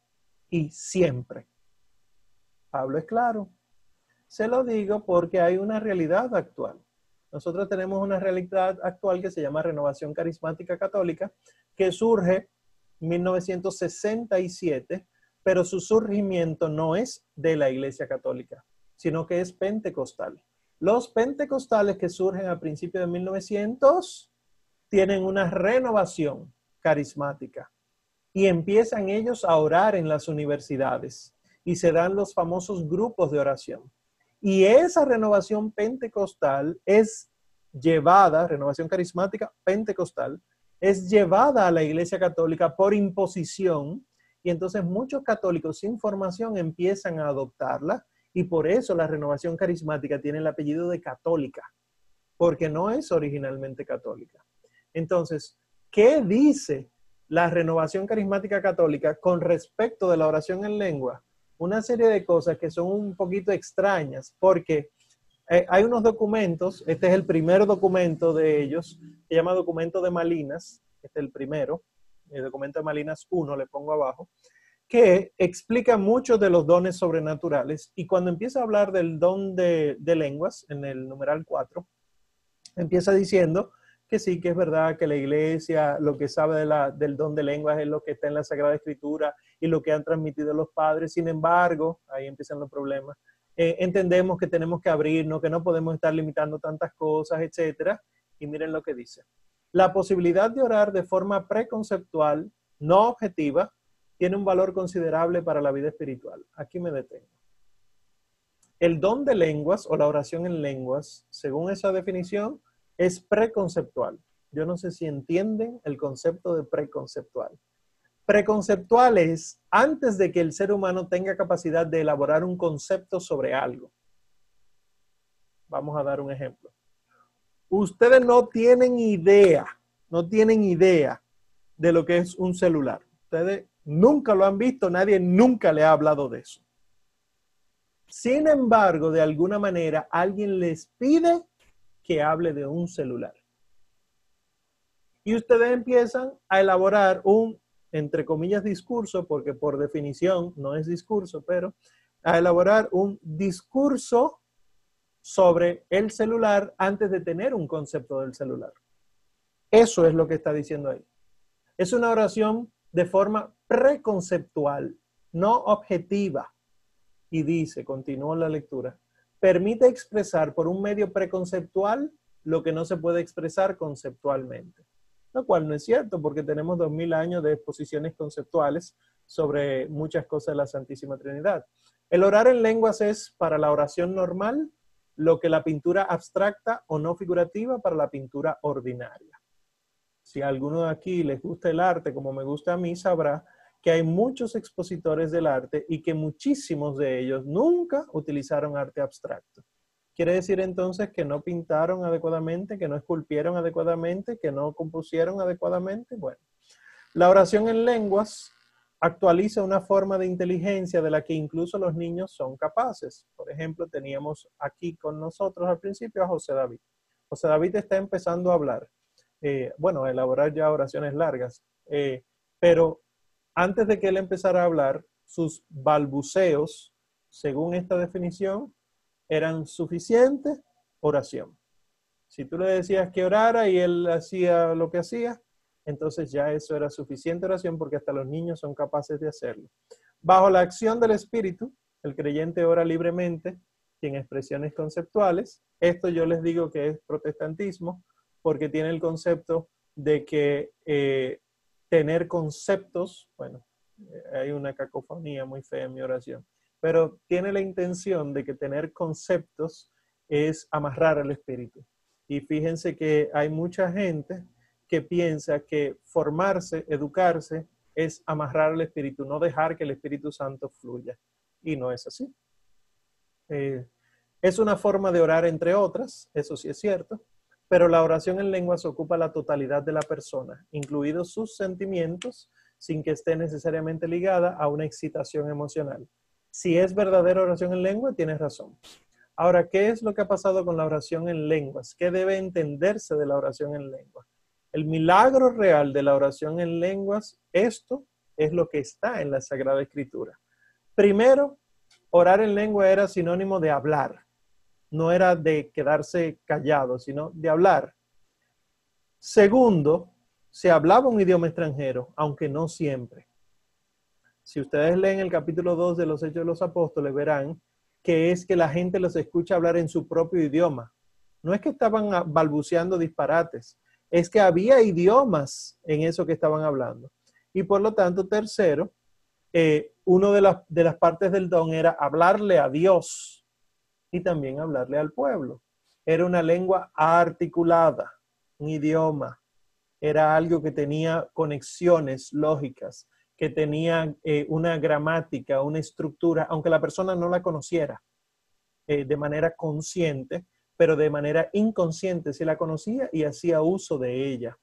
y siempre. Pablo es claro. Se lo digo porque hay una realidad actual. Nosotros tenemos una realidad actual que se llama Renovación Carismática Católica, que surge en 1967, pero su surgimiento no es de la Iglesia Católica, sino que es pentecostal. Los pentecostales que surgen a principios de 1900 tienen una renovación carismática y empiezan ellos a orar en las universidades y se dan los famosos grupos de oración. Y esa renovación pentecostal es llevada, renovación carismática pentecostal, es llevada a la Iglesia Católica por imposición y entonces muchos católicos sin formación empiezan a adoptarla y por eso la renovación carismática tiene el apellido de católica, porque no es originalmente católica. Entonces, ¿qué dice la renovación carismática católica con respecto de la oración en lengua? Una serie de cosas que son un poquito extrañas, porque eh, hay unos documentos, este es el primer documento de ellos, se llama documento de Malinas, este es el primero, el documento de Malinas 1, le pongo abajo, que explica muchos de los dones sobrenaturales y cuando empieza a hablar del don de, de lenguas, en el numeral 4, empieza diciendo que sí, que es verdad que la iglesia lo que sabe del don de lenguas es lo que está en la Sagrada Escritura y lo que han transmitido los padres. Sin embargo, ahí empiezan los problemas. Eh, entendemos que tenemos que abrirnos, que no podemos estar limitando tantas cosas, etcétera. Y miren lo que dice. La posibilidad de orar de forma preconceptual, no objetiva, tiene un valor considerable para la vida espiritual. Aquí me detengo. El don de lenguas o la oración en lenguas, según esa definición, es preconceptual. Yo no sé si entienden el concepto de preconceptual. Preconceptual es antes de que el ser humano tenga capacidad de elaborar un concepto sobre algo. Vamos a dar un ejemplo. Ustedes no tienen idea, no tienen idea de lo que es un celular. Ustedes nunca lo han visto, nadie nunca le ha hablado de eso. Sin embargo, de alguna manera, alguien les pide que hable de un celular. Y ustedes empiezan a elaborar un, entre comillas, discurso, porque por definición no es discurso, pero a elaborar un discurso sobre el celular antes de tener un concepto del celular. Eso es lo que está diciendo ahí. Es una oración de forma preconceptual, no objetiva. Y dice, continúa la lectura, permite expresar por un medio preconceptual lo que no se puede expresar conceptualmente. Lo cual no es cierto porque tenemos dos mil años de exposiciones conceptuales sobre muchas cosas de la Santísima Trinidad. El orar en lenguas es para la oración normal lo que la pintura abstracta o no figurativa para la pintura ordinaria. Si a alguno de aquí les gusta el arte como me gusta a mí, sabrá que hay muchos expositores del arte y que muchísimos de ellos nunca utilizaron arte abstracto. Quiere decir entonces que no pintaron adecuadamente, que no esculpieron adecuadamente, que no compusieron adecuadamente. Bueno, la oración en lenguas actualiza una forma de inteligencia de la que incluso los niños son capaces. Por ejemplo, teníamos aquí con nosotros al principio a José David. José David está empezando a hablar, eh, bueno, a elaborar ya oraciones largas, eh, pero antes de que él empezara a hablar, sus balbuceos, según esta definición, eran suficiente oración. Si tú le decías que orara y él hacía lo que hacía, entonces ya eso era suficiente oración porque hasta los niños son capaces de hacerlo. Bajo la acción del Espíritu, el creyente ora libremente y expresiones conceptuales. Esto yo les digo que es protestantismo porque tiene el concepto de que eh, tener conceptos, bueno, eh, hay una cacofonía muy fea en mi oración, pero tiene la intención de que tener conceptos es amarrar al espíritu. Y fíjense que hay mucha gente que piensa que formarse, educarse, es amarrar al espíritu, no dejar que el Espíritu Santo fluya. Y no es así. Eh, es una forma de orar entre otras, eso sí es cierto, pero la oración en lenguas ocupa la totalidad de la persona, incluidos sus sentimientos, sin que esté necesariamente ligada a una excitación emocional. Si es verdadera oración en lengua, tienes razón. Ahora, ¿qué es lo que ha pasado con la oración en lenguas? ¿Qué debe entenderse de la oración en lenguas? El milagro real de la oración en lenguas, esto es lo que está en la Sagrada Escritura. Primero, orar en lengua era sinónimo de hablar no era de quedarse callado, sino de hablar. Segundo, se hablaba un idioma extranjero, aunque no siempre. Si ustedes leen el capítulo 2 de los Hechos de los Apóstoles, verán que es que la gente los escucha hablar en su propio idioma. No es que estaban balbuceando disparates, es que había idiomas en eso que estaban hablando. Y por lo tanto, tercero, eh, una de las, de las partes del don era hablarle a Dios y también hablarle al pueblo. Era una lengua articulada, un idioma. Era algo que tenía conexiones lógicas, que tenía eh, una gramática, una estructura, aunque la persona no la conociera eh, de manera consciente, pero de manera inconsciente se la conocía y hacía uso de ella.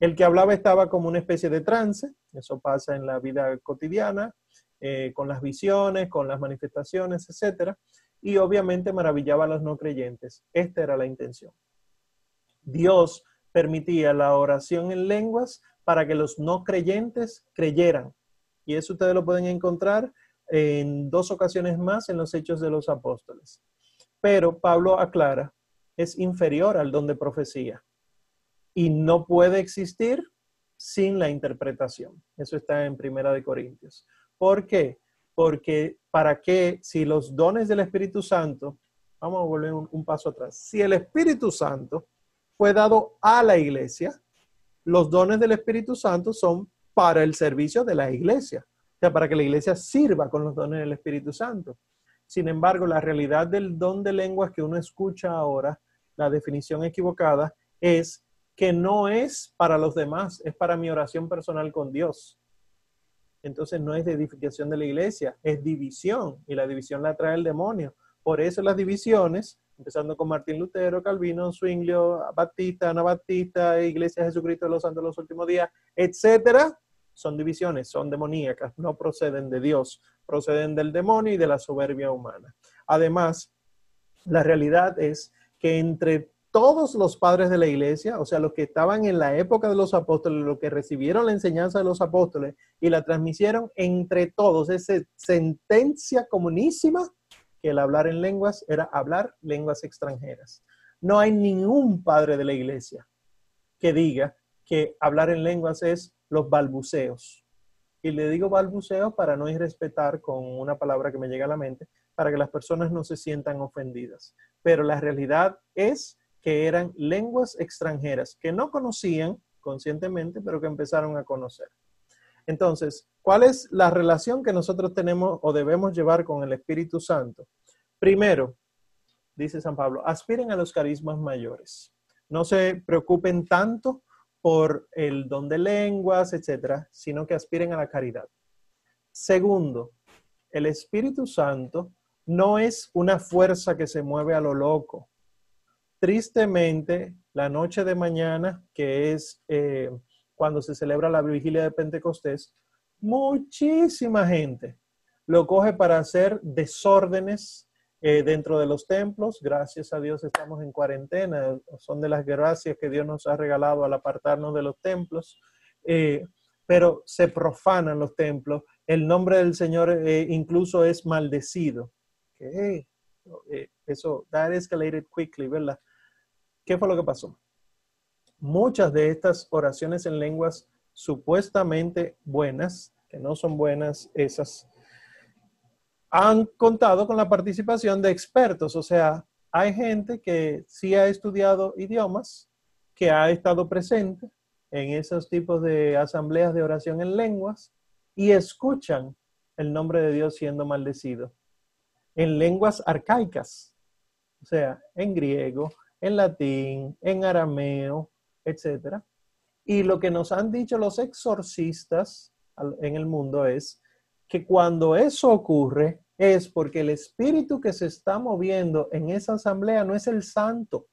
El que hablaba estaba como una especie de trance, eso pasa en la vida cotidiana, eh, con las visiones, con las manifestaciones, etcétera y obviamente maravillaba a los no creyentes. Esta era la intención. Dios permitía la oración en lenguas para que los no creyentes creyeran Y eso ustedes lo pueden encontrar en dos ocasiones más en los Hechos de los Apóstoles. Pero Pablo aclara, es inferior al don de profecía y no puede existir sin la interpretación. Eso está en Primera de Corintios. ¿Por qué? Porque para qué, si los dones del Espíritu Santo, vamos a volver un, paso atrás, si el Espíritu Santo fue dado a la iglesia, los dones del Espíritu Santo son para el servicio de la iglesia, o sea, para que la iglesia sirva con los dones del Espíritu Santo. Sin embargo, la realidad del don de lenguas que uno escucha ahora, la definición equivocada, es que no es para los demás, es para mi oración personal con Dios. Entonces no es edificación de la iglesia, es división y la división la trae el demonio. Por eso las divisiones, empezando con Martín Lutero, Calvino, Zwinglio, Batista, Anabatista, Iglesia de Jesucristo de los Santos de los Últimos Días, etcétera, son divisiones, son demoníacas, no proceden de Dios, proceden del demonio y de la soberbia humana. Además, la realidad es que entre todos los padres de la iglesia, o sea, los que estaban en la época de los apóstoles, los que recibieron la enseñanza de los apóstoles y la transmitieron entre todos, esa sentencia comunísima que el hablar en lenguas era hablar lenguas extranjeras. No hay ningún padre de la iglesia que diga que hablar en lenguas es los balbuceos. Y le digo balbuceos para no irrespetar con una palabra que me llega a la mente, para que las personas no se sientan ofendidas. Pero la realidad es que eran lenguas extranjeras que no conocían conscientemente, pero que empezaron a conocer. Entonces, ¿cuál es la relación que nosotros tenemos o debemos llevar con el Espíritu Santo? Primero, dice San Pablo, aspiren a los carismas mayores. No se preocupen tanto por el don de lenguas, etcétera, sino que aspiren a la caridad. Segundo, el Espíritu Santo no es una fuerza que se mueve a lo loco. Tristemente, la noche de mañana, que es eh, cuando se celebra la vigilia de Pentecostés, muchísima gente lo coge para hacer desórdenes eh, dentro de los templos. Gracias a Dios estamos en cuarentena. Son de las gracias que Dios nos ha regalado al apartarnos de los templos. Eh, pero se profanan los templos. El nombre del Señor incluso es maldecido. Okay. eso, that escalated quickly, ¿verdad? ¿Qué fue lo que pasó? Muchas de estas oraciones en lenguas supuestamente buenas, que no son buenas esas, han contado con la participación de expertos, o sea, hay gente que sí ha estudiado idiomas, que ha estado presente en esos tipos de asambleas de oración en lenguas y escuchan el nombre de Dios siendo maldecido en lenguas arcaicas, o sea, en griego, en latín, en arameo, etc. Y lo que nos han dicho los exorcistas en el mundo es que cuando eso ocurre, es porque el espíritu que se está moviendo en esa asamblea no es el santo,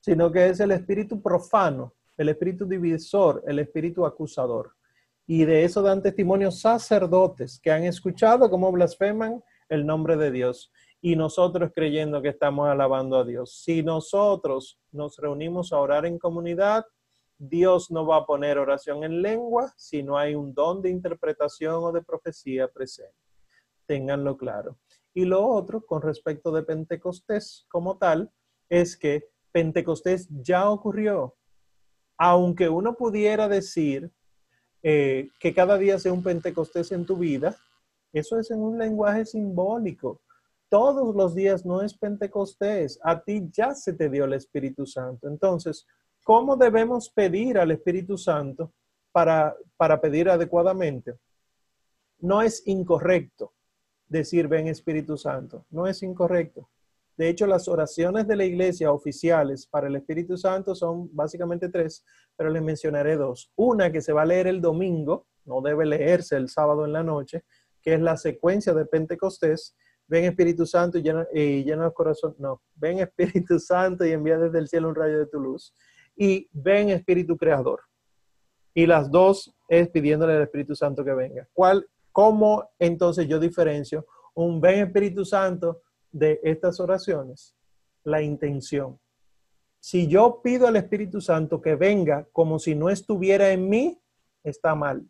sino que es el espíritu profano, el espíritu divisor, el espíritu acusador. Y de eso dan testimonio sacerdotes que han escuchado cómo blasfeman el nombre de Dios y nosotros creyendo que estamos alabando a Dios. Si nosotros nos reunimos a orar en comunidad, Dios no va a poner oración en lengua si no hay un don de interpretación o de profecía presente tenganlo claro. Y lo otro, con respecto de Pentecostés como tal, es que Pentecostés ya ocurrió. Aunque uno pudiera decir eh, que cada día sea un Pentecostés en tu vida, eso es en un lenguaje simbólico. Todos los días no es Pentecostés. A ti ya se te dio el Espíritu Santo. Entonces, ¿cómo debemos pedir al Espíritu Santo para, para pedir adecuadamente? No es incorrecto decir ven Espíritu Santo. No es incorrecto. De hecho, las oraciones de la iglesia oficiales para el Espíritu Santo son básicamente tres, pero les mencionaré dos. Una que se va a leer el domingo, no debe leerse el sábado en la noche, que es la secuencia de Pentecostés. Ven Espíritu Santo y llena, y llena el corazón. No, ven Espíritu Santo y envía desde el cielo un rayo de tu luz. Y ven Espíritu Creador. Y las dos es pidiéndole al Espíritu Santo que venga. ¿Cuál ¿Cómo entonces yo diferencio un ven Espíritu Santo de estas oraciones? La intención. Si yo pido al Espíritu Santo que venga como si no estuviera en mí, está mal.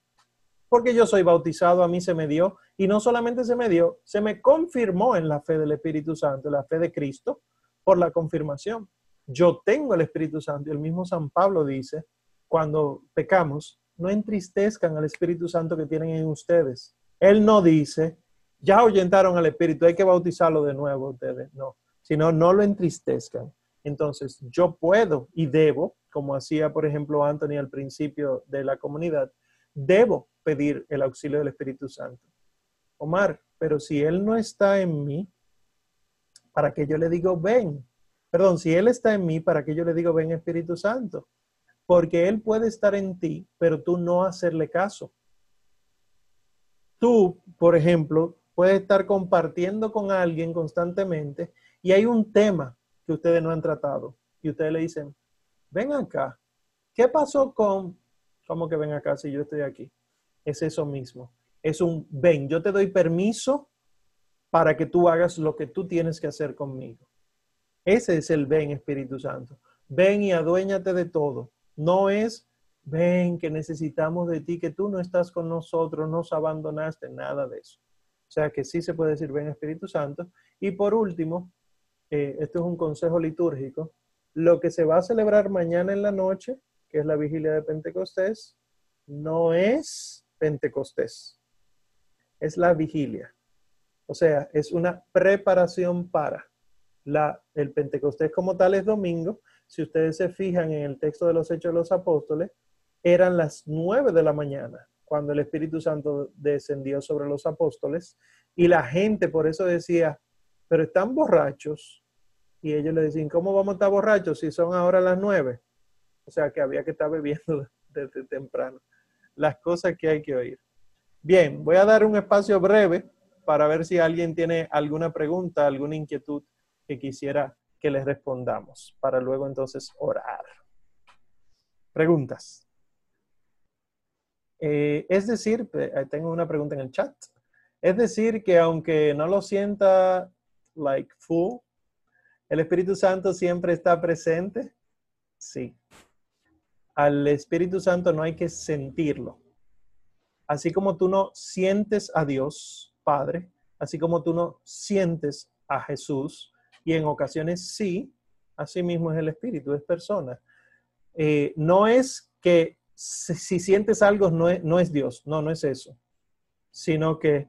porque yo soy bautizado, a mí se me dio, y no solamente se me dio, se me confirmó en la fe del Espíritu Santo, la fe de Cristo, por la confirmación. Yo tengo el Espíritu Santo, y el mismo San Pablo dice, cuando pecamos, no entristezcan al Espíritu Santo que tienen en ustedes. Él no dice, ya ahuyentaron al Espíritu, hay que bautizarlo de nuevo ustedes, no, sino no lo entristezcan. Entonces, yo puedo y debo, como hacía, por ejemplo, Anthony al principio de la comunidad, debo pedir el auxilio del Espíritu Santo. Omar, pero si Él no está en mí, ¿para qué yo le digo ven? Perdón, si Él está en mí, ¿para qué yo le digo ven Espíritu Santo? Porque Él puede estar en ti, pero tú no hacerle caso. Tú, por ejemplo, puedes estar compartiendo con alguien constantemente y hay un tema que ustedes no han tratado y ustedes le dicen, ven acá, ¿qué pasó con, cómo que ven acá si yo estoy aquí? Es eso mismo, es un ven, yo te doy permiso para que tú hagas lo que tú tienes que hacer conmigo. Ese es el ven Espíritu Santo. Ven y aduéñate de todo. No es ven que necesitamos de ti, que tú no estás con nosotros, nos abandonaste, nada de eso. O sea que sí se puede decir ven Espíritu Santo. Y por último, eh, esto es un consejo litúrgico, lo que se va a celebrar mañana en la noche, que es la vigilia de Pentecostés, no es Pentecostés, es la vigilia. O sea, es una preparación para la, el Pentecostés como tal es domingo. Si ustedes se fijan en el texto de los Hechos de los Apóstoles, eran las nueve de la mañana cuando el Espíritu Santo descendió sobre los apóstoles y la gente por eso decía, pero están borrachos y ellos le decían, ¿cómo vamos a estar borrachos si son ahora las nueve? O sea que había que estar bebiendo desde temprano. Las cosas que hay que oír. Bien, voy a dar un espacio breve para ver si alguien tiene alguna pregunta, alguna inquietud que quisiera que les respondamos, para luego entonces orar. Preguntas. Eh, es decir, eh, tengo una pregunta en el chat. Es decir, que aunque no lo sienta like full, ¿El Espíritu Santo siempre está presente? Sí. Al Espíritu Santo no hay que sentirlo. Así como tú no sientes a Dios, Padre, así como tú no sientes a Jesús, y en ocasiones sí, así mismo es el Espíritu, es persona. Eh, no es que si, sientes algo no es, Dios, no, no es eso, sino que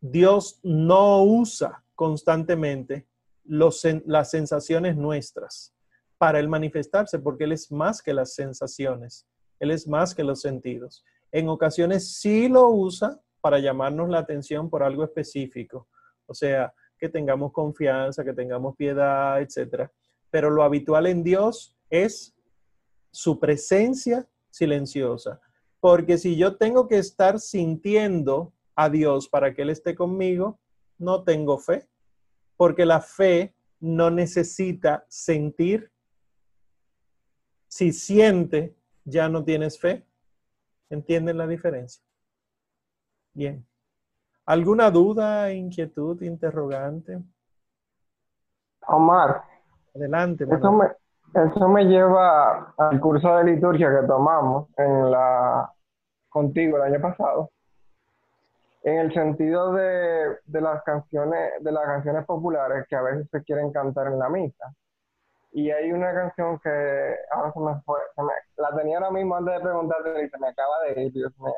Dios no usa constantemente las sensaciones nuestras para Él manifestarse, porque Él es más que las sensaciones, Él es más que los sentidos. En ocasiones sí lo usa para llamarnos la atención por algo específico, o sea, que tengamos confianza, que tengamos piedad, etc. Pero lo habitual en Dios es su presencia silenciosa, porque si yo tengo que estar sintiendo a Dios para que Él esté conmigo, no tengo fe porque la fe no necesita sentir. Si siente, ya no tienes fe. ¿Entienden la diferencia? Bien. ¿Alguna duda, inquietud, interrogante? Omar. Adelante. Eso me, eso me lleva al curso de liturgia que tomamos en la contigo el año pasado en el sentido de, las canciones, de las canciones populares que a veces se quieren cantar en la misa. Y hay una canción que ahora se me fue, la tenía ahora mismo antes de preguntarte y se me acaba de ir, Dios mío.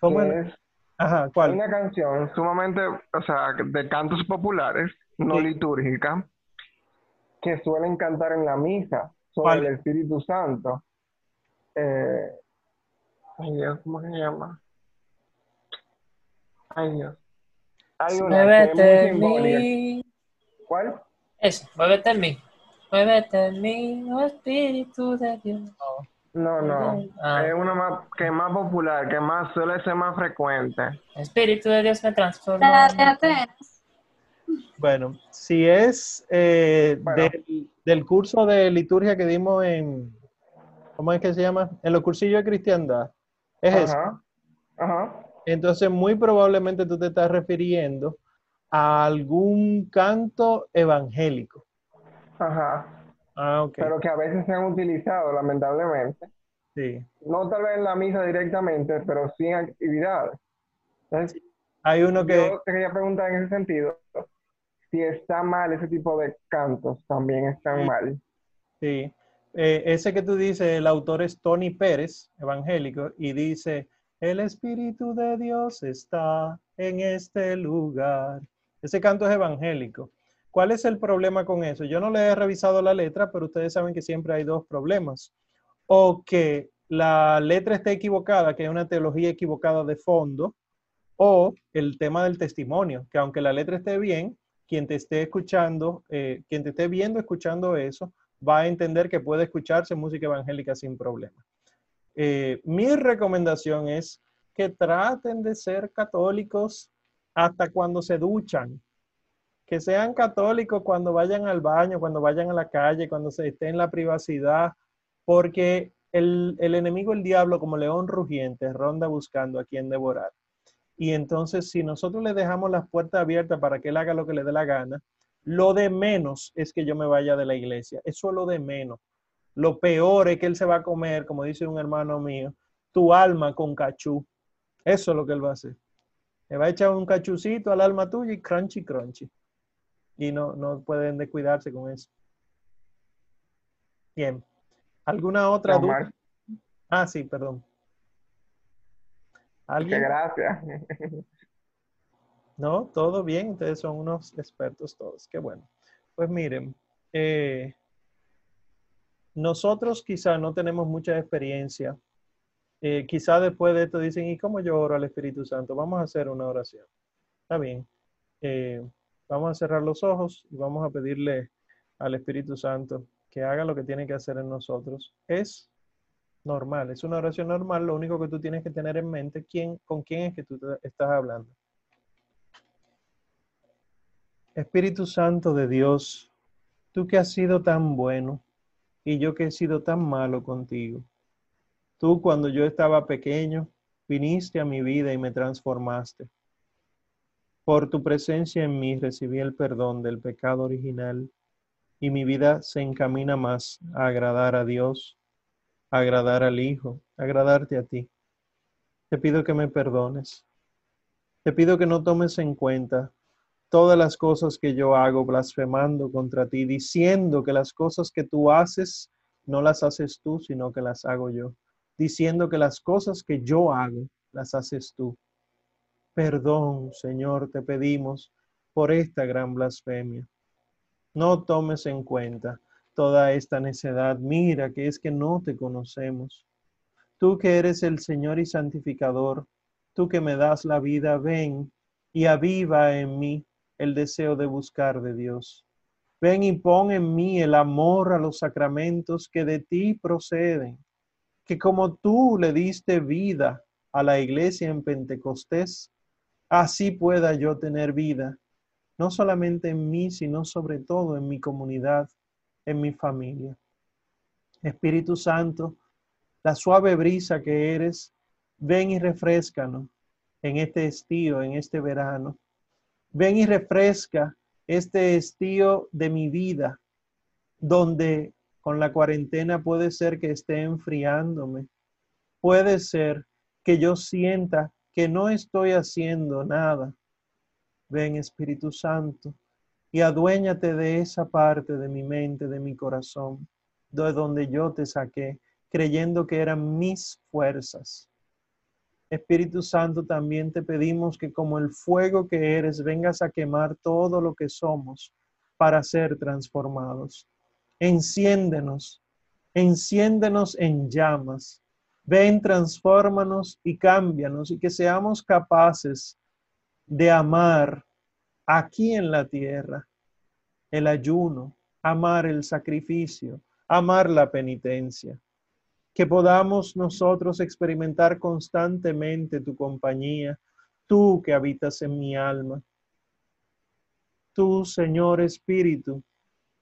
¿Cómo es? Ajá, ¿cuál? Una canción sumamente, o sea, de cantos populares, no litúrgica, que suelen cantar en la misa sobre el Espíritu Santo. Eh, ay Dios, ¿cómo se llama? Ay, Dios. Hay una mí. ¿Cuál? Eso, muévete en mí. Muévete en mí, oh Espíritu de Dios. No, no. Ah. Es una más, que es más popular, que más suele ser más frecuente. Espíritu de Dios me transforma. Bueno, si es eh, Bueno. Del, del curso de liturgia que dimos en, ¿cómo es que se llama? En los cursillos de cristiandad. Es eso. Ajá. Ajá. Entonces, muy probablemente tú te estás refiriendo a algún canto evangélico. Ajá. Ah. Pero que a veces se han utilizado, lamentablemente, Sí. No tal vez en la misa directamente, pero sí en actividades. Entonces, Hay uno que, yo te quería preguntar en ese sentido, si está mal ese tipo de cantos, también están Sí. mal. sí, Eh, ese que tú dices, el autor es Tony Pérez, evangélico, y dice, el Espíritu de Dios está en este lugar. Ese canto es evangélico. ¿Cuál es el problema con eso? Yo no le he revisado la letra, pero ustedes saben que siempre hay dos problemas. O que la letra esté equivocada, que hay una teología equivocada de fondo, o el tema del testimonio, que aunque la letra esté bien, quien te esté escuchando, eh, quien te esté viendo, escuchando eso, va a entender que puede escucharse música evangélica sin problema. Eh, mi recomendación es que traten de ser católicos hasta cuando se duchan, que sean católicos cuando vayan al baño, cuando vayan a la calle, cuando se esté en la privacidad, porque el, enemigo, el diablo, como león rugiente, ronda buscando a quien devorar. Y entonces, si nosotros le dejamos las puertas abiertas para que él haga lo que le dé la gana, lo de menos es que yo me vaya de la iglesia. Eso es lo de menos. Lo peor es que él se va a comer, como dice un hermano mío, tu alma con cachú. Eso es lo que él va a hacer. Le va a echar un cachucito al alma tuya y crunchy, crunchy. Y no, no pueden descuidarse con eso. Bien. ¿Alguna otra duda? Ah, sí, perdón. muchas ¿Alguien? gracias. No, todo bien, ustedes son unos expertos todos, qué bueno. Pues miren, eh, nosotros quizá no tenemos mucha experiencia. Eh, quizá después de esto dicen, ¿y cómo yo oro al Espíritu Santo? Vamos a hacer una oración. Está bien. Eh, vamos a cerrar los ojos y vamos a pedirle al Espíritu Santo que haga lo que tiene que hacer en nosotros. Es normal, es una oración normal. Lo único que tú tienes que tener en mente, quién, con quién es que tú estás hablando. Espíritu Santo de Dios, tú que has sido tan bueno y yo que he sido tan malo contigo. Tú cuando yo estaba pequeño, viniste a mi vida y me transformaste. Por tu presencia en mí recibí el perdón del pecado original y mi vida se encamina más a agradar a Dios, agradar al Hijo, agradarte a ti. Te pido que me perdones. Te pido que no tomes en cuenta todas las cosas que yo hago blasfemando contra ti, diciendo que las cosas que tú haces no las haces tú, sino que las hago yo, diciendo que las cosas que yo hago las haces tú. Perdón, Señor, te pedimos por esta gran blasfemia. No tomes en cuenta toda esta necedad. Mira que es que no te conocemos. Tú que eres el Señor y santificador, tú que me das la vida, ven y aviva en mí el deseo de buscar de Dios. Ven y pon en mí el amor a los sacramentos que de ti proceden, que como tú le diste vida a la iglesia en Pentecostés, así pueda yo tener vida, no solamente en mí, sino sobre todo en mi comunidad, en mi familia. Espíritu Santo, la suave brisa que eres, ven y refrescanos en este estío, en este verano. Ven y refresca este estío de mi vida, donde con la cuarentena puede ser que esté enfriándome. Puede ser que yo sienta que no estoy haciendo nada. Ven Espíritu Santo y aduéñate de esa parte de mi mente, de mi corazón, de donde yo te saqué, creyendo que eran mis fuerzas. Espíritu Santo, también te pedimos que como el fuego que eres, vengas a quemar todo lo que somos para ser transformados. Enciéndenos, enciéndenos en llamas. Ven, transfórmanos y cámbianos y que seamos capaces de amar aquí en la tierra el ayuno, amar el sacrificio, amar la penitencia que podamos nosotros experimentar constantemente tu compañía, tú que habitas en mi alma. Tú, Señor Espíritu,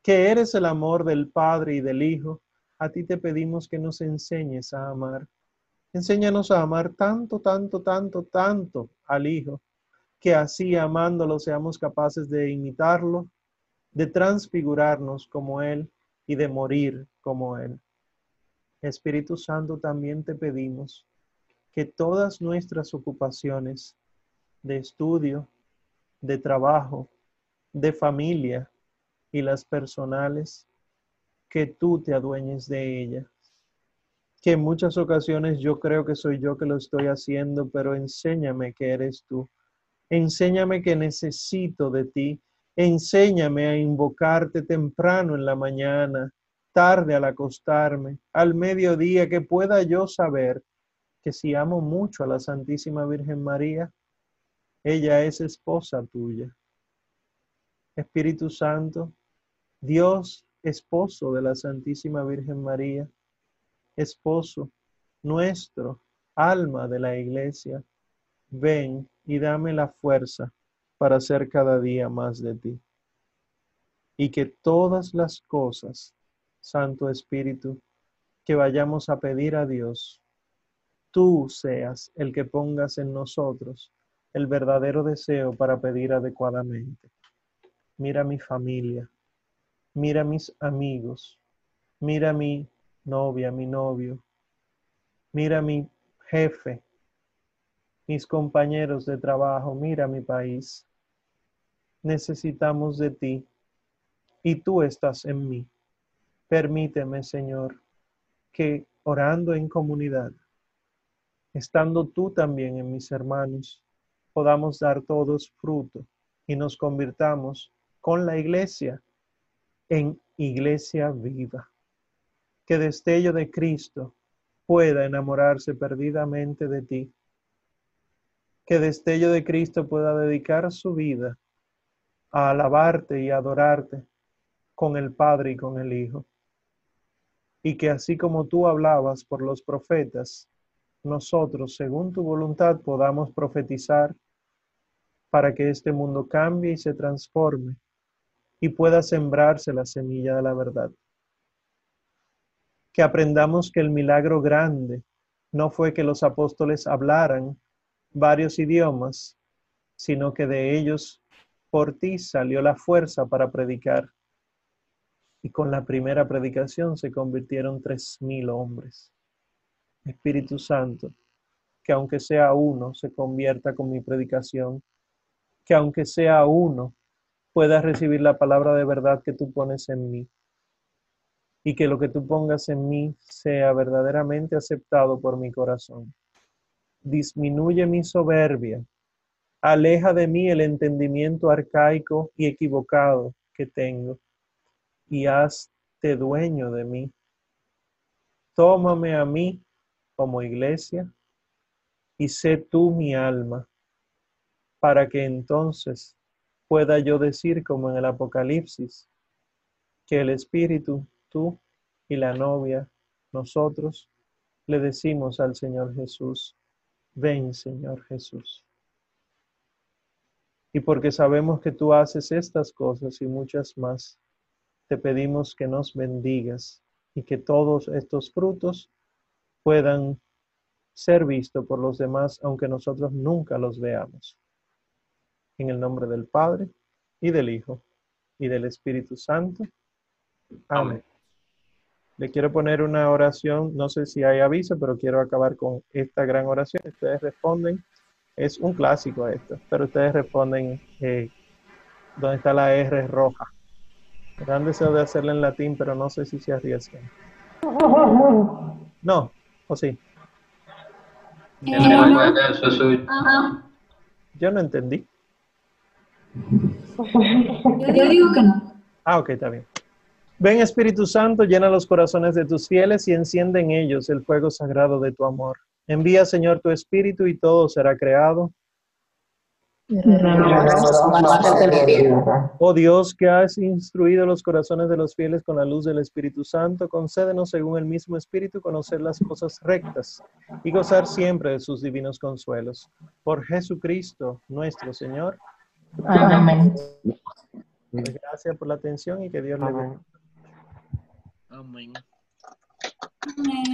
que eres el amor del Padre y del Hijo, a ti te pedimos que nos enseñes a amar. Enséñanos a amar tanto, tanto, tanto, tanto al Hijo, que así amándolo seamos capaces de imitarlo, de transfigurarnos como Él y de morir como Él. Espíritu Santo, también te pedimos que todas nuestras ocupaciones de estudio, de trabajo, de familia y las personales, que tú te adueñes de ellas. Que en muchas ocasiones yo creo que soy yo que lo estoy haciendo, pero enséñame que eres tú. Enséñame que necesito de ti. Enséñame a invocarte temprano en la mañana, tarde al acostarme, al mediodía, que pueda yo saber que si amo mucho a la Santísima Virgen María, ella es esposa tuya. Espíritu Santo, Dios, esposo de la Santísima Virgen María, esposo nuestro, alma de la iglesia, ven y dame la fuerza para ser cada día más de ti. Y que todas las cosas, Santo Espíritu, que vayamos a pedir a Dios, tú seas el que pongas en nosotros el verdadero deseo para pedir adecuadamente. Mira mi familia, mira mis amigos, mira mi novia, mi novio, mira mi jefe, mis compañeros de trabajo, mira mi país. Necesitamos de ti y tú estás en mí. Permíteme, Señor, que orando en comunidad, estando tú también en mis hermanos, podamos dar todos fruto y nos convirtamos con la iglesia en iglesia viva. Que destello de Cristo pueda enamorarse perdidamente de ti. Que destello de Cristo pueda dedicar su vida a alabarte y adorarte con el Padre y con el Hijo. Y que así como tú hablabas por los profetas, nosotros, según tu voluntad, podamos profetizar para que este mundo cambie y se transforme y pueda sembrarse la semilla de la verdad. Que aprendamos que el milagro grande no fue que los apóstoles hablaran varios idiomas, sino que de ellos por ti salió la fuerza para predicar. Y con la primera predicación se convirtieron tres mil hombres. Espíritu Santo, que aunque sea uno se convierta con mi predicación que aunque sea uno, pueda recibir la palabra de verdad que tú pones en mí. Y que lo que tú pongas en mí sea verdaderamente aceptado por mi corazón. Disminuye mi soberbia. Aleja de mí el entendimiento arcaico y equivocado que tengo. Y hazte dueño de mí. Tómame a mí como iglesia y sé tú mi alma para que entonces pueda yo decir como en el Apocalipsis, que el Espíritu, tú y la novia, nosotros, le decimos al Señor Jesús, ven Señor Jesús. Y porque sabemos que tú haces estas cosas y muchas más, te pedimos que nos bendigas y que todos estos frutos puedan ser vistos por los demás, aunque nosotros nunca los veamos. En el nombre del Padre, y del Hijo, y del Espíritu Santo. Amén. Le quiero poner una oración, no sé si hay aviso, pero quiero acabar con esta gran oración. Ustedes responden, es un clásico esto, pero ustedes responden eh, donde está la R roja. Gran deseo de hacerla en latín, pero no sé si se arriesgan. No, o sí. Yo no entendí. Yo digo que no. Ah, ok, está bien. Ven Espíritu Santo, llena los corazones de tus fieles y enciende en ellos el fuego sagrado de tu amor. Envía, Señor, tu Espíritu y todo será creado. Oh Dios, que has instruido los corazones de los fieles con la luz del Espíritu Santo, concédenos según el mismo Espíritu conocer las cosas rectas y gozar siempre de sus divinos consuelos. Por Jesucristo, nuestro Señor. Amén. Pues gracias por la atención y que Dios le bendiga. Amén. Amén.